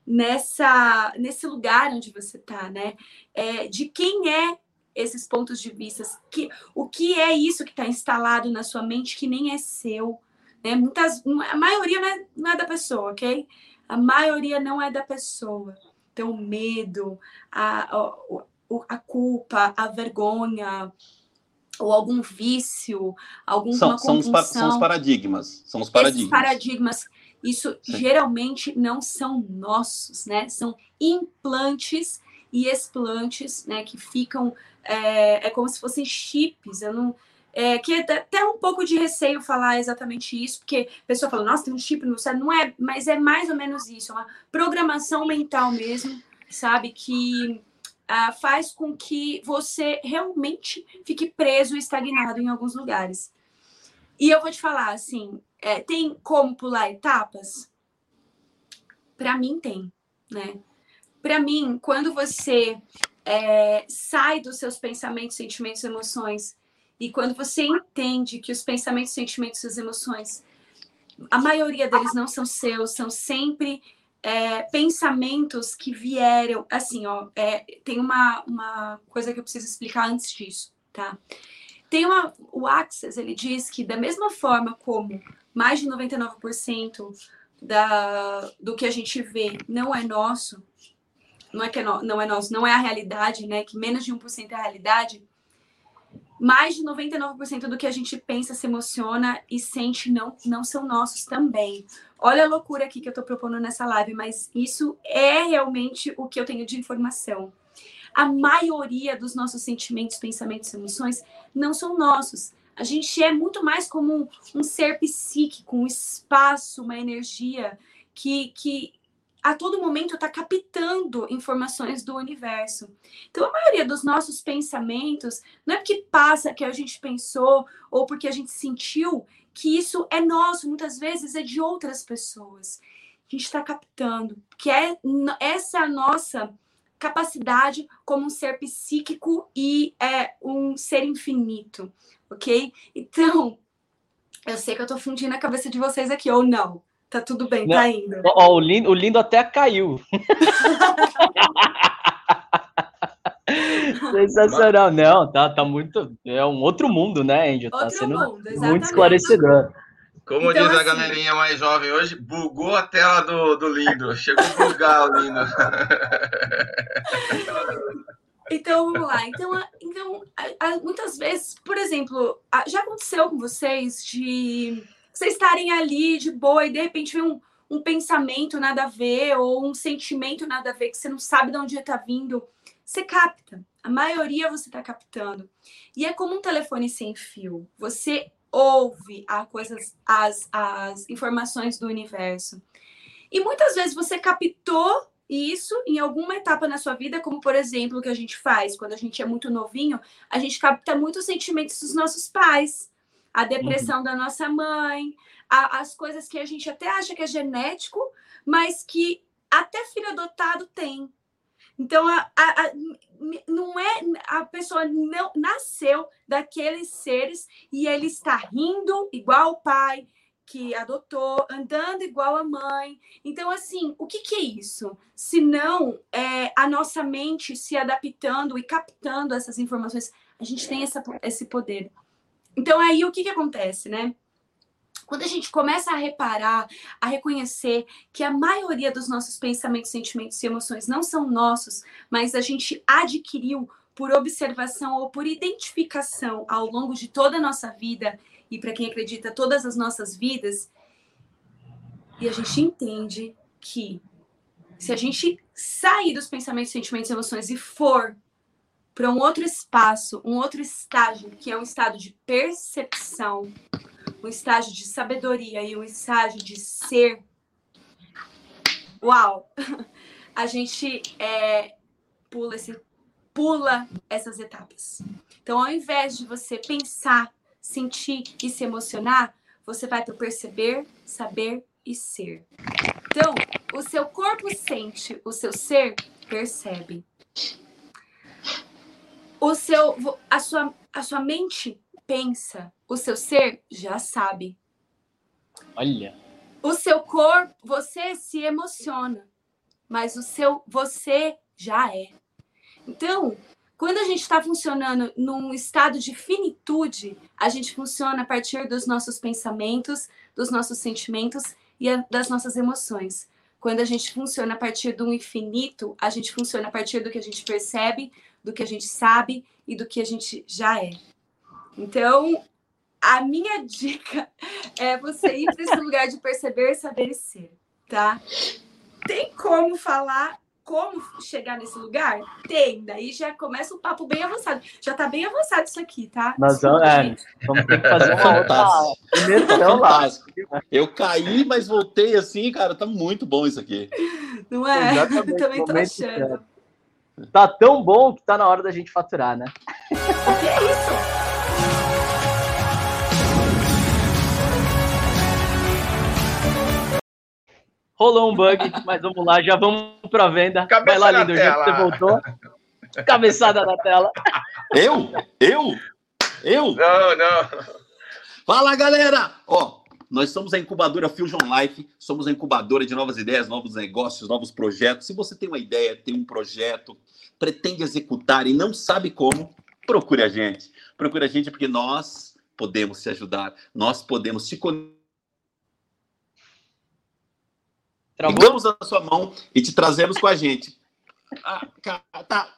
nessa nesse lugar onde você está, né? É, de quem é esses pontos de vista, que o que é isso que está instalado na sua mente que nem é seu, né? Muitas, a maioria não é, não é da pessoa, ok? A maioria não é da pessoa. Então, o medo, a, a, a culpa, a vergonha, ou algum vício, alguma são, são os, são, os, paradigmas. São os paradigmas. Esses paradigmas, isso geralmente não são nossos, né? São implantes e explantes, né? Que ficam, é, é como se fossem chips. Eu não, é, que é até um pouco de receio falar exatamente isso, porque a pessoa fala, nossa, tem um chip no cérebro. Não é, mas é mais ou menos isso, é uma programação mental mesmo, sabe? Que uh, faz com que você realmente fique preso e estagnado em alguns lugares. E eu vou te falar assim, é, tem como pular etapas? Para mim tem, né? Para mim, quando você é, sai dos seus pensamentos, sentimentos, emoções e quando você entende que os pensamentos, sentimentos e as emoções, a maioria deles não são seus, são sempre é, pensamentos que vieram, assim, ó, é, tem uma, uma coisa que eu preciso explicar antes disso, tá? Tem uma, o Access, ele diz que da mesma forma como mais de 99% da, do que a gente vê não é nosso, não é que é no, não é nosso, não é a realidade, né? Que menos de 1% é a realidade, mais de 99% do que a gente pensa, se emociona e sente não, não são nossos também. Olha a loucura aqui que eu estou propondo nessa live, mas isso é realmente o que eu tenho de informação. A maioria dos nossos sentimentos, pensamentos e emoções não são nossos. A gente é muito mais como um, um ser psíquico, um espaço, uma energia que, que a todo momento está captando informações do universo. Então, a maioria dos nossos pensamentos não é porque passa que a gente pensou ou porque a gente sentiu que isso é nosso, muitas vezes é de outras pessoas. A gente está captando, que é essa é nossa capacidade como um ser psíquico e é um ser infinito, ok? Então, eu sei que eu tô fundindo a cabeça de vocês aqui, ou não. Tá tudo bem, não. tá indo. Ó, o, lindo, o lindo até caiu. [laughs] Sensacional. Não, tá, tá muito. É um outro mundo, né, Angel? Tá sendo mundo, muito esclarecedor. Como então, diz a assim, galerinha mais jovem hoje, bugou a tela do, do lindo. Chegou a bugar o lindo. Então, vamos lá. Então, então muitas vezes, por exemplo, já aconteceu com vocês de vocês estarem ali de boa e de repente vem um, um pensamento nada a ver ou um sentimento nada a ver que você não sabe de onde está vindo. Você capta. A maioria você está captando. E é como um telefone sem fio. Você ouve a coisas, as, as informações do universo. E muitas vezes você captou isso em alguma etapa na sua vida, como por exemplo o que a gente faz quando a gente é muito novinho, a gente capta muitos sentimentos dos nossos pais, a depressão uhum. da nossa mãe, a, as coisas que a gente até acha que é genético, mas que até filho adotado tem. Então, a, a, a, não é a pessoa não nasceu daqueles seres e ele está rindo igual o pai que adotou, andando igual a mãe. Então, assim, o que, que é isso? Se não é, a nossa mente se adaptando e captando essas informações, a gente tem essa, esse poder. Então, aí o que, que acontece, né? Quando a gente começa a reparar, a reconhecer que a maioria dos nossos pensamentos, sentimentos e emoções não são nossos, mas a gente adquiriu por observação ou por identificação ao longo de toda a nossa vida, e para quem acredita, todas as nossas vidas, e a gente entende que se a gente sair dos pensamentos, sentimentos e emoções e for para um outro espaço, um outro estágio, que é um estado de percepção, um estágio de sabedoria e um estágio de ser. Uau! [laughs] A gente é, pula, esse, pula essas etapas. Então, ao invés de você pensar, sentir e se emocionar, você vai para perceber, saber e ser. Então, o seu corpo sente, o seu ser percebe. O seu, a sua, a sua mente pensa, o seu ser já sabe. Olha. O seu corpo, você se emociona, mas o seu você já é. Então, quando a gente está funcionando num estado de finitude, a gente funciona a partir dos nossos pensamentos, dos nossos sentimentos e das nossas emoções. Quando a gente funciona a partir do infinito, a gente funciona a partir do que a gente percebe, do que a gente sabe e do que a gente já é. Então, a minha [laughs] dica é você ir para esse lugar de perceber, saber e ser, tá? Tem como falar como chegar nesse lugar? Tem, daí já começa o papo bem avançado. Já tá bem avançado isso aqui, tá? Vamos, é, vamos ter que fazer uma outra fantástico. Eu caí, mas voltei assim, cara, tá muito bom isso aqui. Não é? Exatamente, Eu [laughs] também tô achando. Tá tão bom que tá na hora da gente faturar, né? O que é isso? Rolou um bug, mas vamos lá, já vamos para a venda. Cabeça Vai lá, lindo, já você voltou. Cabeçada na tela. Eu? Eu? Eu? Não, não. Fala, galera! Ó, nós somos a incubadora Fusion Life, somos a incubadora de novas ideias, novos negócios, novos projetos. Se você tem uma ideia, tem um projeto, pretende executar e não sabe como, procure a gente. Procure a gente porque nós podemos te ajudar, nós podemos te conectar Travou? Pegamos na sua mão e te trazemos com a gente. [laughs] Ah, tá.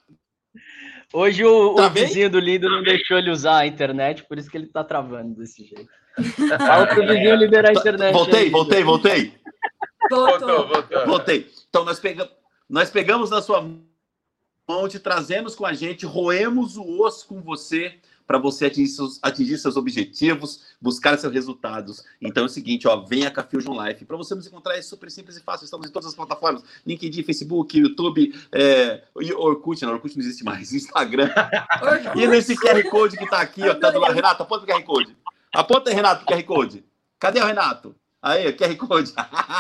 Hoje o, tá o vizinho do Lindo não deixou ele usar a internet, por isso que ele tá travando desse jeito. [laughs] Fala pro vizinho liberar a tá, internet. Voltei, aí, voltei, voltei. Voltou, voltou. Voltei. Então nós, pega... nós pegamos na sua mão, te trazemos com a gente, roemos o osso com você para você atingir seus, atingir seus objetivos, buscar seus resultados. Então é o seguinte, ó, venha com a Fusion Life. Para você nos encontrar é super simples e fácil. Estamos em todas as plataformas: LinkedIn, Facebook, YouTube, é, Orkut, não, Orkut não existe mais, [laughs] Instagram. e nesse QR Code que está aqui, ó, tá do lado. Renata, aponta o QR Code. Aponta aí, Renato, o QR Code. Cadê o Renato? Aí, QR Code.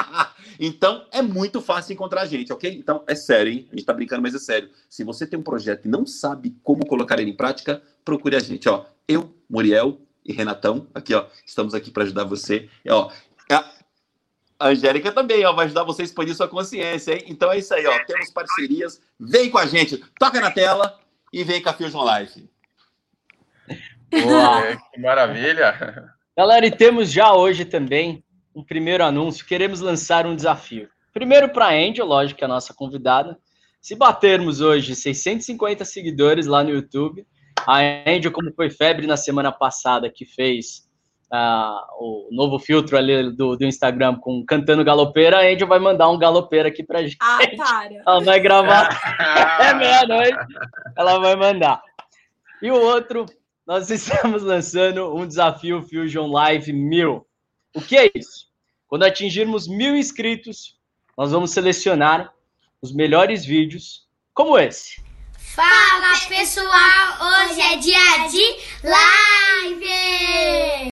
[laughs] então, é muito fácil encontrar a gente, ok? Então, é sério, hein? A gente tá brincando, mas é sério. Se você tem um projeto e não sabe como colocar ele em prática, procure a gente, ó. Eu, Muriel e Renatão, aqui, ó. Estamos aqui para ajudar você. E, ó, a Angélica também, ó, vai ajudar você a expandir sua consciência, hein? Então é isso aí, ó. Temos parcerias. Vem com a gente, toca na tela e vem com a Fusion Life. Boa, que maravilha! Galera, e temos já hoje também um primeiro anúncio. Queremos lançar um desafio. Primeiro para a Angel, lógico que é a nossa convidada. Se batermos hoje 650 seguidores lá no YouTube, a Angel, como foi febre na semana passada, que fez uh, o novo filtro ali do, do Instagram com cantando galopeira, a Angel vai mandar um galopeira aqui pra gente. Ah, para! Ela vai gravar. [laughs] é meia-noite. Ela vai mandar. E o outro, nós estamos lançando um desafio Fusion Live 1000. O que é isso? Quando atingirmos mil inscritos, nós vamos selecionar os melhores vídeos, como esse. Fala pessoal, hoje é dia de live!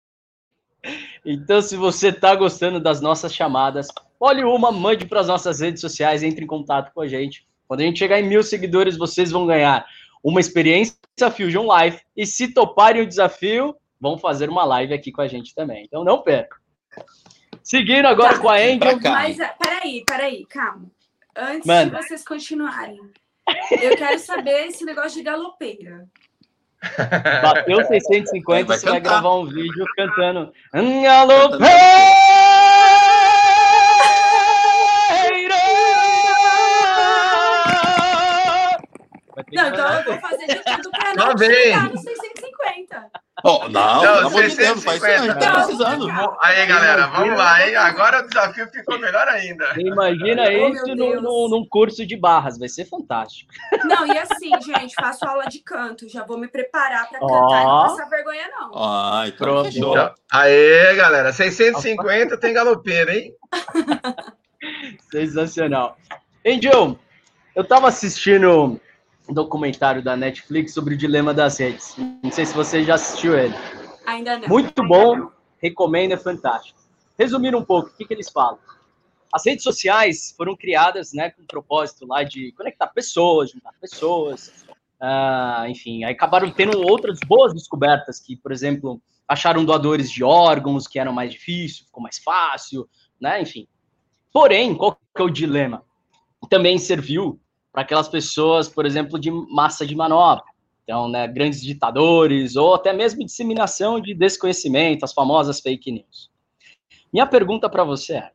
Então, se você está gostando das nossas chamadas, olhe uma, mande para as nossas redes sociais, entre em contato com a gente. Quando a gente chegar em mil seguidores, vocês vão ganhar uma experiência Fusion Live. E se toparem o desafio, vão fazer uma live aqui com a gente também. Então, não perca. Seguindo agora tá, com a Angel. Mas peraí, peraí, calma. Antes Manda. de vocês continuarem, eu quero saber esse negócio de galopeira. Bateu [laughs] 650, vai você cantar. vai gravar um vídeo cantando Galopeira! Não, então eu vou fazer de tudo para não chegar no 650. Oh, não, não, de Deus, faz isso, a gente tá precisando. Aí, galera, vamos lá, hein? Agora o desafio ficou melhor ainda. Imagina oh, isso num, num curso de barras, vai ser fantástico. Não, e assim, gente, faço aula de canto, já vou me preparar para cantar e não passar vergonha, não. Ai, pronto. Então, aê, galera, 650 tem galopeira, hein? Sensacional. Angel, eu tava assistindo documentário da Netflix sobre o dilema das redes. Não sei se você já assistiu ele. Ainda não. Muito bom, recomendo, é fantástico. Resumindo um pouco, o que, que eles falam? As redes sociais foram criadas né, com o propósito lá de conectar pessoas, juntar pessoas, uh, enfim, aí acabaram tendo outras boas descobertas que, por exemplo, acharam doadores de órgãos que eram mais difícil, ficou mais fácil, né, enfim. Porém, qual que é o dilema? Também serviu para aquelas pessoas, por exemplo, de massa de manobra. Então, né, grandes ditadores ou até mesmo disseminação de desconhecimento, as famosas fake news. Minha pergunta para você é: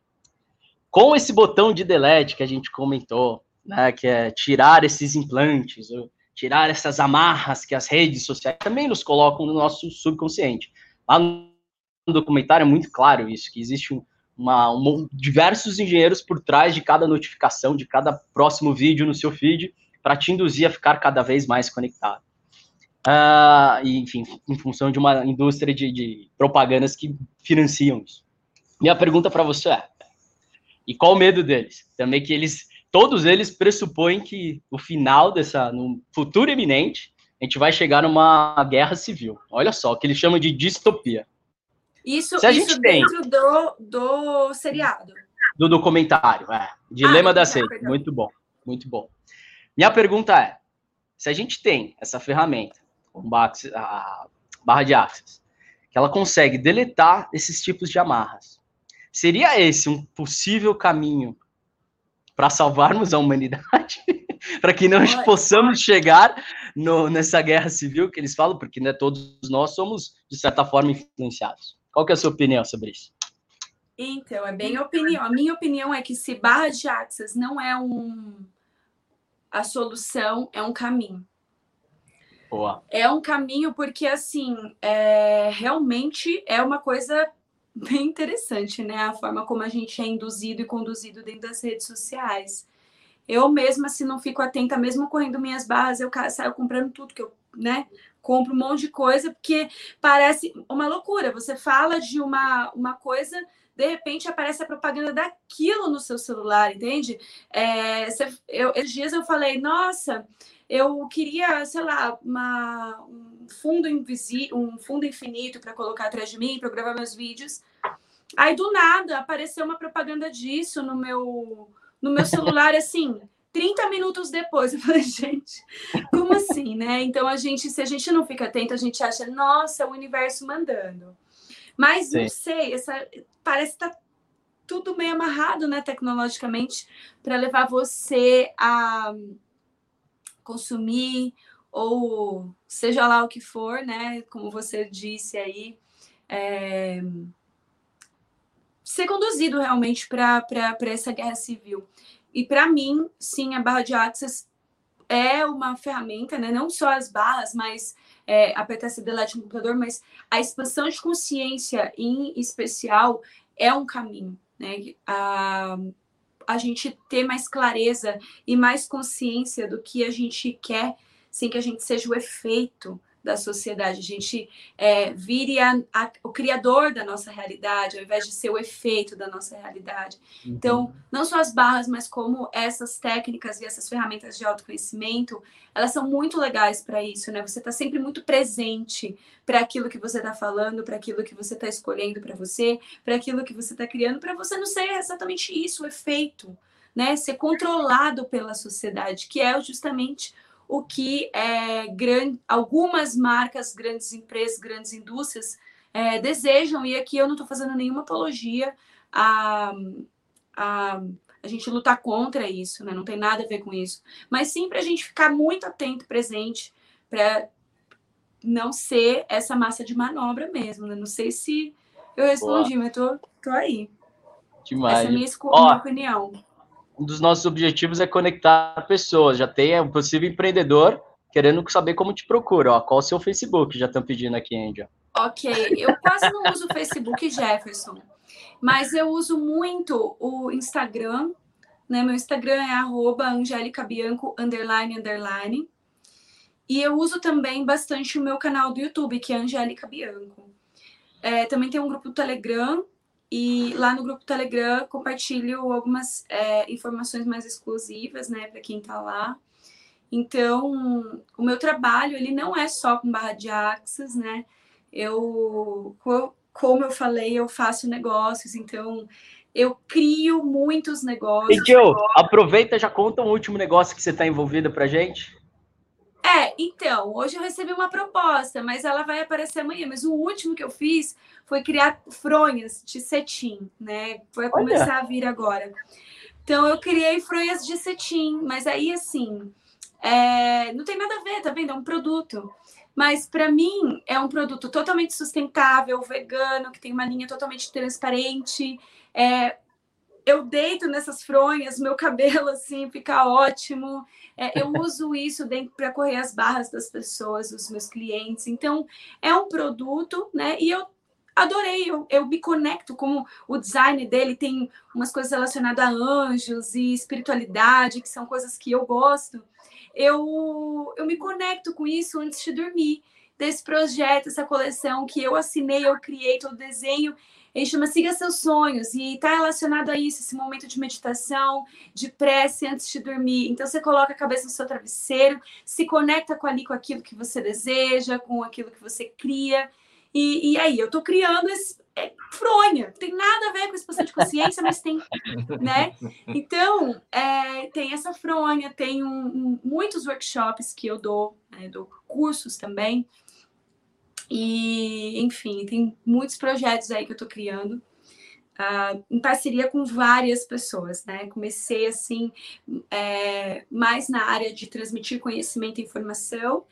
com esse botão de delete que a gente comentou, né, que é tirar esses implantes, tirar essas amarras que as redes sociais também nos colocam no nosso subconsciente. Lá no documentário é muito claro isso, que existe um, uma, diversos engenheiros por trás de cada notificação, de cada próximo vídeo no seu feed, para te induzir a ficar cada vez mais conectado. Uh, enfim, em função de uma indústria de, de propagandas que financiam isso. Minha pergunta para você é: e qual o medo deles? Também que eles, todos eles pressupõem que o final dessa, no futuro iminente, a gente vai chegar numa guerra civil. Olha só, o que eles chamam de distopia. Isso, isso dentro tem, do, do seriado. Do documentário, é. Dilema ah, da Sede. Muito bom, muito bom. Minha pergunta é: se a gente tem essa ferramenta, a barra de access, que ela consegue deletar esses tipos de amarras, seria esse um possível caminho para salvarmos a humanidade? [laughs] para que não possamos chegar no, nessa guerra civil que eles falam, porque né, todos nós somos, de certa forma, influenciados. Qual que é a sua opinião sobre isso? Então, é bem a opinião. A minha opinião é que se barra de access não é um a solução, é um caminho. Boa. É um caminho porque assim, é, realmente é uma coisa bem interessante, né? A forma como a gente é induzido e conduzido dentro das redes sociais. Eu mesma, se não fico atenta, mesmo correndo minhas barras, eu saio comprando tudo que eu, né? Compro um monte de coisa, porque parece uma loucura. Você fala de uma, uma coisa, de repente aparece a propaganda daquilo no seu celular, entende? É, você, eu, esses dias eu falei, nossa, eu queria, sei lá, uma, um fundo invisível, um fundo infinito para colocar atrás de mim, para gravar meus vídeos. Aí do nada apareceu uma propaganda disso no meu no meu celular assim, 30 minutos depois. [laughs] Eu falei, gente, como assim, né? Então a gente, se a gente não fica atento, a gente acha, nossa, é o universo mandando. Mas Sim. não sei, essa parece que tá tudo meio amarrado, né, tecnologicamente, para levar você a consumir ou seja lá o que for, né, como você disse aí, é, ser conduzido realmente para essa guerra civil. E para mim, sim, a barra de Access é uma ferramenta, né? não só as barras, mas é, esse delete no computador, mas a expansão de consciência em especial é um caminho né? A, a gente ter mais clareza e mais consciência do que a gente quer, sem que a gente seja o efeito da sociedade, a gente é, vire a, a, o criador da nossa realidade, ao invés de ser o efeito da nossa realidade. Uhum. Então, não só as barras, mas como essas técnicas e essas ferramentas de autoconhecimento, elas são muito legais para isso, né? Você está sempre muito presente para aquilo que você está falando, para aquilo que você está escolhendo para você, para aquilo que você está criando, para você não ser exatamente isso, o efeito, né? Ser controlado pela sociedade, que é justamente o que é, grande, algumas marcas, grandes empresas, grandes indústrias é, desejam, e aqui eu não estou fazendo nenhuma apologia a, a, a gente lutar contra isso, né? não tem nada a ver com isso, mas sim para a gente ficar muito atento, presente, para não ser essa massa de manobra mesmo. Né? Não sei se eu respondi, Boa. mas tô, tô aí. Demais. Essa é a minha, Ó, minha opinião um dos nossos objetivos é conectar pessoas. Já tem um possível empreendedor querendo saber como te procura. Ó, qual o seu Facebook? Já estão pedindo aqui, Angel. Ok, eu quase não uso o Facebook, Jefferson, mas eu uso muito o Instagram. Né? Meu Instagram é arroba Angélica Bianco, underline, underline. E eu uso também bastante o meu canal do YouTube, que é Angélica Bianco. É, também tem um grupo do Telegram, e lá no grupo Telegram compartilho algumas é, informações mais exclusivas, né, para quem está lá. Então, o meu trabalho ele não é só com barra de axis, né? Eu, como eu falei, eu faço negócios, então eu crio muitos negócios. E Joe, aproveita já conta um último negócio que você está envolvida para gente. É, então, hoje eu recebi uma proposta, mas ela vai aparecer amanhã. Mas o último que eu fiz foi criar fronhas de cetim, né? Foi começar a vir agora. Então, eu criei fronhas de cetim, mas aí, assim, é... não tem nada a ver, tá vendo? É um produto. Mas, para mim, é um produto totalmente sustentável, vegano, que tem uma linha totalmente transparente. É, eu deito nessas fronhas, meu cabelo assim fica ótimo. É, eu [laughs] uso isso para correr as barras das pessoas, dos meus clientes. Então, é um produto, né? E eu adorei, eu, eu me conecto como o design dele tem umas coisas relacionadas a anjos e espiritualidade, que são coisas que eu gosto. Eu, eu me conecto com isso antes de dormir. Desse projeto, essa coleção que eu assinei, eu criei todo o desenho ele chama Siga Seus Sonhos e está relacionado a isso, esse momento de meditação, de prece antes de dormir. Então você coloca a cabeça no seu travesseiro, se conecta com ali com aquilo que você deseja, com aquilo que você cria. E, e aí, eu estou criando esse, é, fronha, tem nada a ver com expansão de consciência, mas tem, [laughs] né? Então, é, tem essa fronha, tem um, um, muitos workshops que eu dou, né, dou cursos também, e, enfim, tem muitos projetos aí que eu estou criando. Uh, em parceria com várias pessoas, né? Comecei assim é, mais na área de transmitir conhecimento e informação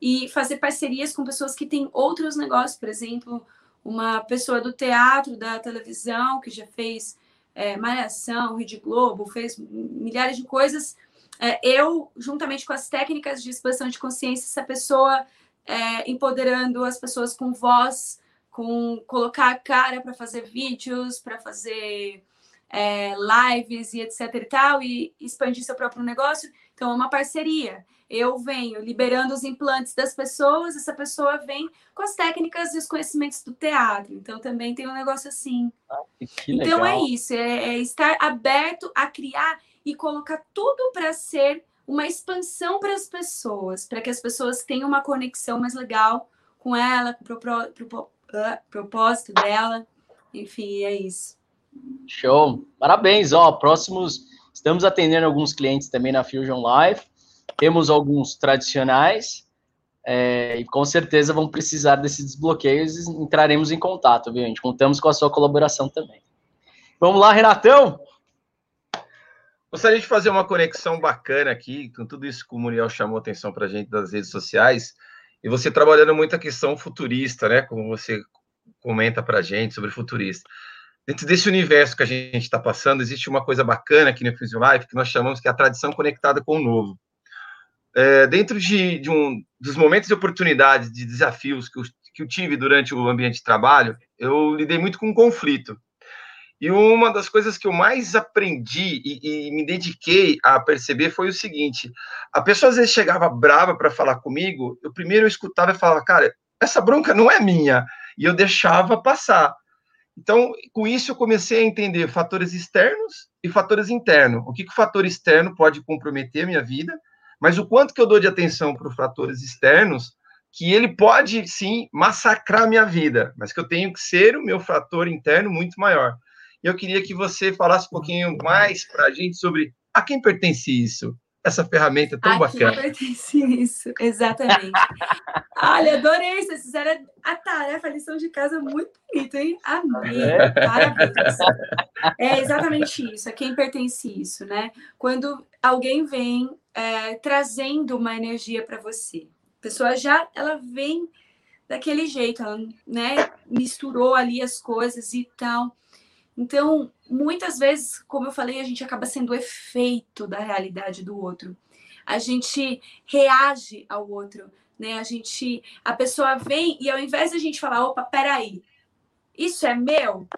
e fazer parcerias com pessoas que têm outros negócios, por exemplo, uma pessoa do teatro, da televisão, que já fez é, Malhação, Rede Globo, fez milhares de coisas. É, eu, juntamente com as técnicas de expansão de consciência, essa pessoa é, empoderando as pessoas com voz, com colocar a cara para fazer vídeos, para fazer é, lives e etc e tal, e expandir seu próprio negócio. Então, é uma parceria. Eu venho liberando os implantes das pessoas, essa pessoa vem com as técnicas e os conhecimentos do teatro. Então, também tem um negócio assim. Ah, então, é isso, é, é estar aberto a criar e colocar tudo para ser uma expansão para as pessoas, para que as pessoas tenham uma conexão mais legal com ela, com o pro, pro, pro, uh, propósito dela. Enfim, é isso. Show. Parabéns, ó. Próximos. Estamos atendendo alguns clientes também na Fusion Live. Temos alguns tradicionais. É, e com certeza vão precisar desses desbloqueios e entraremos em contato, viu, gente? Contamos com a sua colaboração também. Vamos lá, Renatão? Gostaria de fazer uma conexão bacana aqui, com tudo isso que o Muriel chamou atenção para a gente das redes sociais, e você trabalhando muito a questão futurista, né? Como você comenta para a gente sobre futurista. Dentro desse universo que a gente está passando, existe uma coisa bacana aqui no Fusion Life que nós chamamos que é a tradição conectada com o novo. É, dentro de, de, um dos momentos de oportunidade, de desafios que eu, que eu tive durante o ambiente de trabalho, eu lidei muito com conflito. E uma das coisas que eu mais aprendi e, e, me dediquei a perceber foi o seguinte: a pessoa às vezes chegava brava para falar comigo, eu primeiro eu escutava e falava, cara, essa bronca não é minha, e eu deixava passar. Então, com isso, eu comecei a entender fatores externos e fatores internos. O que, que o fator externo pode comprometer a minha vida, mas o quanto que eu dou de atenção para os fatores externos, que ele pode, sim, massacrar a minha vida, mas que eu tenho que ser o meu fator interno muito maior. E eu queria que você falasse um pouquinho mais para a gente sobre a quem pertence isso, essa ferramenta tão a bacana. A quem pertence isso, exatamente. Olha, adorei, vocês fizeram a tarefa, a lição de casa muito bonita, hein? Amei, é. parabéns. É exatamente isso, a quem pertence isso, né? Quando alguém vem é, trazendo uma energia para você, a pessoa já, ela vem daquele jeito, ela, né, misturou ali as coisas e tal. Então, muitas vezes, como eu falei, a gente acaba sendo o efeito da realidade do outro. A gente reage ao outro, né? A gente, a pessoa vem e ao invés de a gente falar, opa, peraí, isso é meu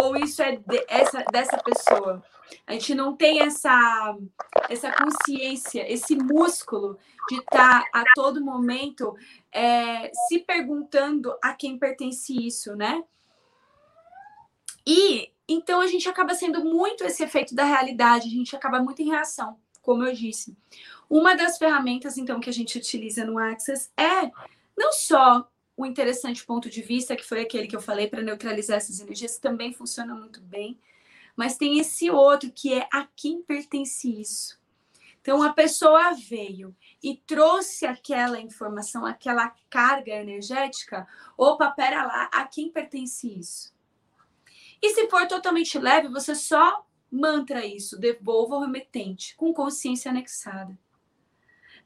ou isso é de, essa dessa pessoa? A gente não tem essa essa consciência, esse músculo de estar tá a todo momento é, se perguntando a quem pertence isso, né? E então a gente acaba sendo muito esse efeito da realidade, a gente acaba muito em reação, como eu disse. Uma das ferramentas, então, que a gente utiliza no Access é não só o interessante ponto de vista, que foi aquele que eu falei para neutralizar essas energias, que também funciona muito bem, mas tem esse outro que é a quem pertence isso. Então a pessoa veio e trouxe aquela informação, aquela carga energética. Opa, pera lá, a quem pertence isso? E se for totalmente leve, você só mantra isso, devolva o remetente com consciência anexada.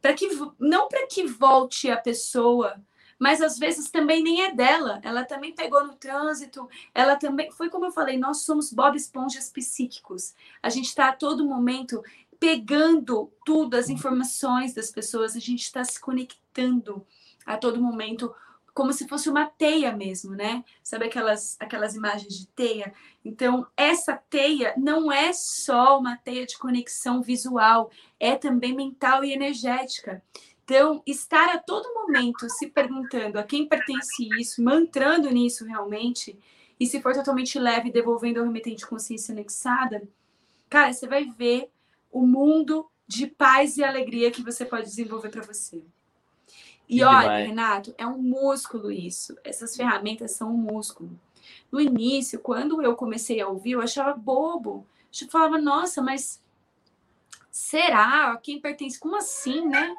Para que não para que volte a pessoa, mas às vezes também nem é dela. Ela também pegou no trânsito, ela também foi como eu falei, nós somos Bob Esponjas psíquicos. A gente está a todo momento pegando tudo, as informações das pessoas, a gente está se conectando a todo momento como se fosse uma teia mesmo, né? Sabe aquelas, aquelas imagens de teia? Então, essa teia não é só uma teia de conexão visual, é também mental e energética. Então, estar a todo momento se perguntando a quem pertence isso, mantrando nisso realmente, e se for totalmente leve, devolvendo ao remetente consciência anexada, cara, você vai ver o mundo de paz e alegria que você pode desenvolver para você. E olha, Renato, é um músculo isso. Essas ferramentas são um músculo. No início, quando eu comecei a ouvir, eu achava bobo. Eu falava, nossa, mas será? A quem pertence? Como assim, né?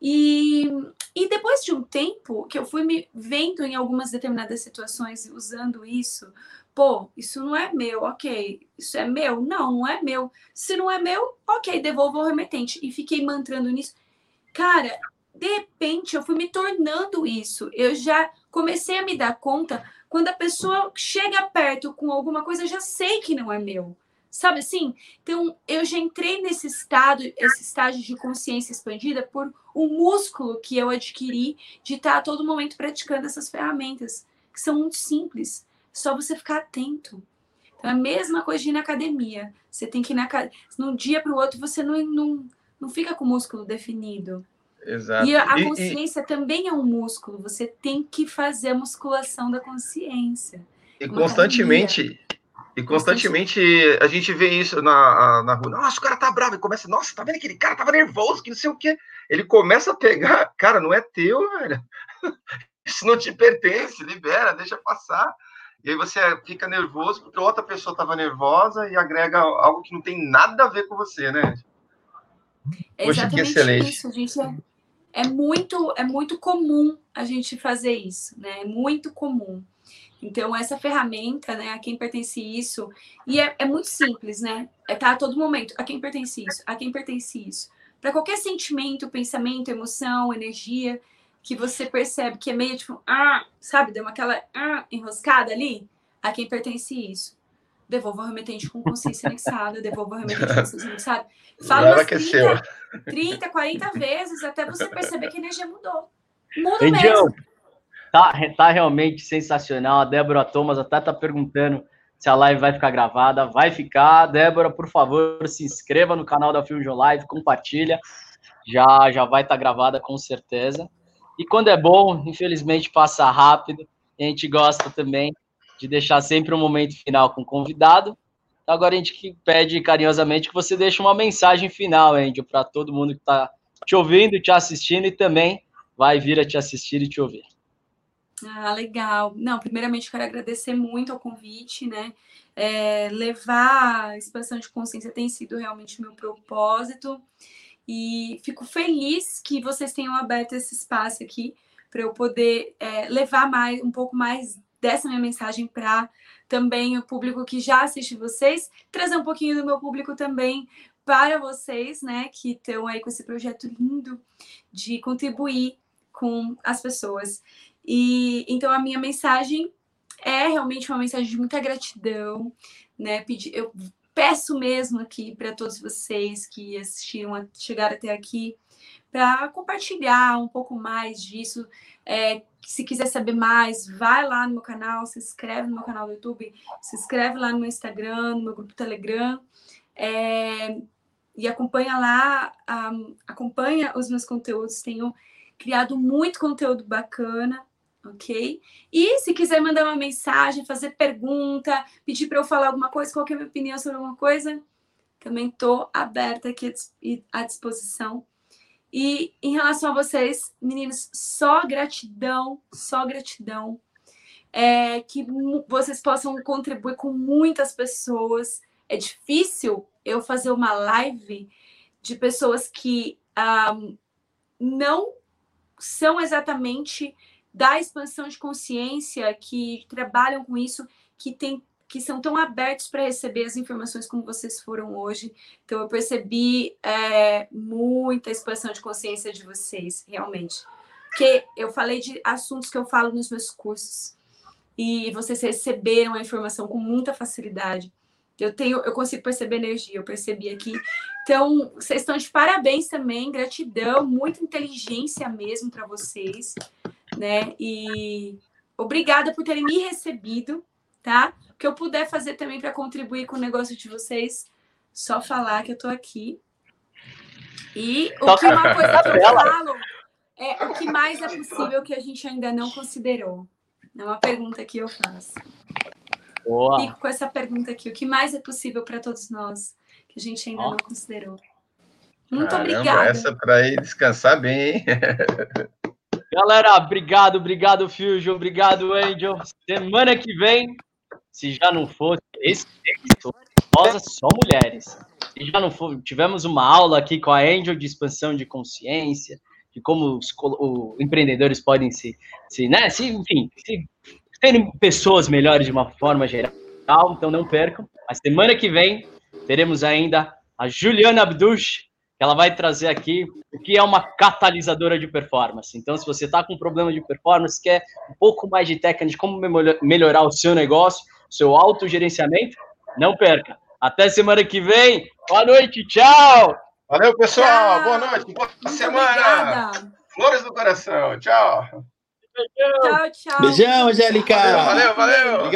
E, e depois de um tempo que eu fui me vendo em algumas determinadas situações usando isso, pô, isso não é meu, ok. Isso é meu? Não, não é meu. Se não é meu, ok, devolvo ao remetente. E fiquei mantrando nisso. Cara, de repente eu fui me tornando isso. Eu já comecei a me dar conta quando a pessoa chega perto com alguma coisa, eu já sei que não é meu. Sabe assim? Então, eu já entrei nesse estado, esse estágio de consciência expandida por um músculo que eu adquiri de estar a todo momento praticando essas ferramentas, que são muito simples. Só você ficar atento. Então, é a mesma coisa de ir na academia. Você tem que ir na academia. Num dia para o outro, você não, não, não fica com o músculo definido. Exato. E a consciência e, também é um músculo. Você tem que fazer a musculação da consciência. E constantemente, e constantemente a gente vê isso na, na rua. Nossa, o cara tá bravo. E começa, nossa, tá vendo aquele cara tava nervoso, que não sei o quê. Ele começa a pegar, [laughs] cara, não é teu, velho. [laughs] Isso não te pertence, libera, deixa passar. e aí você fica nervoso porque outra pessoa estava nervosa e agrega algo que não tem nada a ver com você, né? É exatamente isso, gente. É, é, muito, é muito comum a gente fazer isso, né? É muito comum. Então, essa ferramenta, né, a quem pertence isso, e é, é muito simples, né? É tá a todo momento, a quem pertence isso, a quem pertence isso. Para qualquer sentimento, pensamento, emoção, energia, que você percebe que é meio tipo, ah, sabe, deu uma aquela ah, enroscada ali, a quem pertence isso. Devolva o remetente com consciência anexada, devolva o remetente com [laughs] consciência anexada. Fala umas 30, 30, 40 vezes até você perceber que a energia mudou. Muda mesmo. Tá, tá realmente sensacional. A Débora Thomas até tá perguntando se a live vai ficar gravada. Vai ficar. Débora, por favor, se inscreva no canal da Fusion Live, compartilha. Já, já vai estar tá gravada com certeza. E quando é bom, infelizmente passa rápido. a gente gosta também de deixar sempre um momento final com o convidado. Então, agora a gente pede carinhosamente que você deixe uma mensagem final, Angel, para todo mundo que está te ouvindo, te assistindo e também vai vir a te assistir e te ouvir. Ah, legal. Não, primeiramente quero agradecer muito ao convite, né? É, levar a expansão de consciência tem sido realmente meu propósito. E fico feliz que vocês tenham aberto esse espaço aqui para eu poder é, levar mais um pouco mais dessa minha mensagem para também o público que já assiste vocês, trazer um pouquinho do meu público também para vocês, né, que estão aí com esse projeto lindo de contribuir com as pessoas. E então a minha mensagem é realmente uma mensagem de muita gratidão, né? Pedir, eu peço mesmo aqui para todos vocês que assistiram, chegaram até aqui, para compartilhar um pouco mais disso. É, se quiser saber mais, vai lá no meu canal, se inscreve no meu canal do YouTube, se inscreve lá no meu Instagram, no meu grupo Telegram. É, e acompanha lá, um, acompanha os meus conteúdos. Tenho criado muito conteúdo bacana ok? E se quiser mandar uma mensagem, fazer pergunta, pedir para eu falar alguma coisa, qualquer é minha opinião sobre alguma coisa, também estou aberta aqui à disposição. E em relação a vocês, meninos, só gratidão, só gratidão. É, que vocês possam contribuir com muitas pessoas. É difícil eu fazer uma live de pessoas que um, não são exatamente da expansão de consciência, que trabalham com isso, que tem que são tão abertos para receber as informações como vocês foram hoje. Então, eu percebi é, muita expansão de consciência de vocês, realmente. Porque eu falei de assuntos que eu falo nos meus cursos. E vocês receberam a informação com muita facilidade. Eu tenho, eu consigo perceber energia, eu percebi aqui. Então, vocês estão de parabéns também, gratidão, muita inteligência mesmo para vocês né? E obrigada por terem me recebido, tá? O que eu puder fazer também para contribuir com o negócio de vocês, só falar que eu tô aqui. E o que uma coisa que eu falo é o que mais é possível que a gente ainda não considerou. É uma pergunta que eu faço. Boa. Fico com essa pergunta aqui. O que mais é possível para todos nós que a gente ainda não considerou? Muito Caramba, obrigada. Essa para ir descansar bem, hein? Galera, obrigado, obrigado, Fusion, obrigado, Angel. Semana que vem, se já não fosse, esse esposa só mulheres. Se já não for, tivemos uma aula aqui com a Angel de expansão de consciência, de como os, empreendedores podem se, se, né, se, enfim, se, serem pessoas melhores de uma forma geral. Então não percam. A semana que vem teremos ainda a Juliana Abdush, ela vai trazer aqui o que é uma catalisadora de performance. Então, se você está com problema de performance, quer um pouco mais de técnica de como melhorar o seu negócio, seu autogerenciamento, não perca. Até semana que vem. Boa noite, tchau! Valeu, pessoal. Tchau. Boa noite, boa Muito semana. Obrigada. Flores do coração. Tchau. Tchau, tchau. Beijão, Angélica. Valeu, valeu. valeu. Obrigado.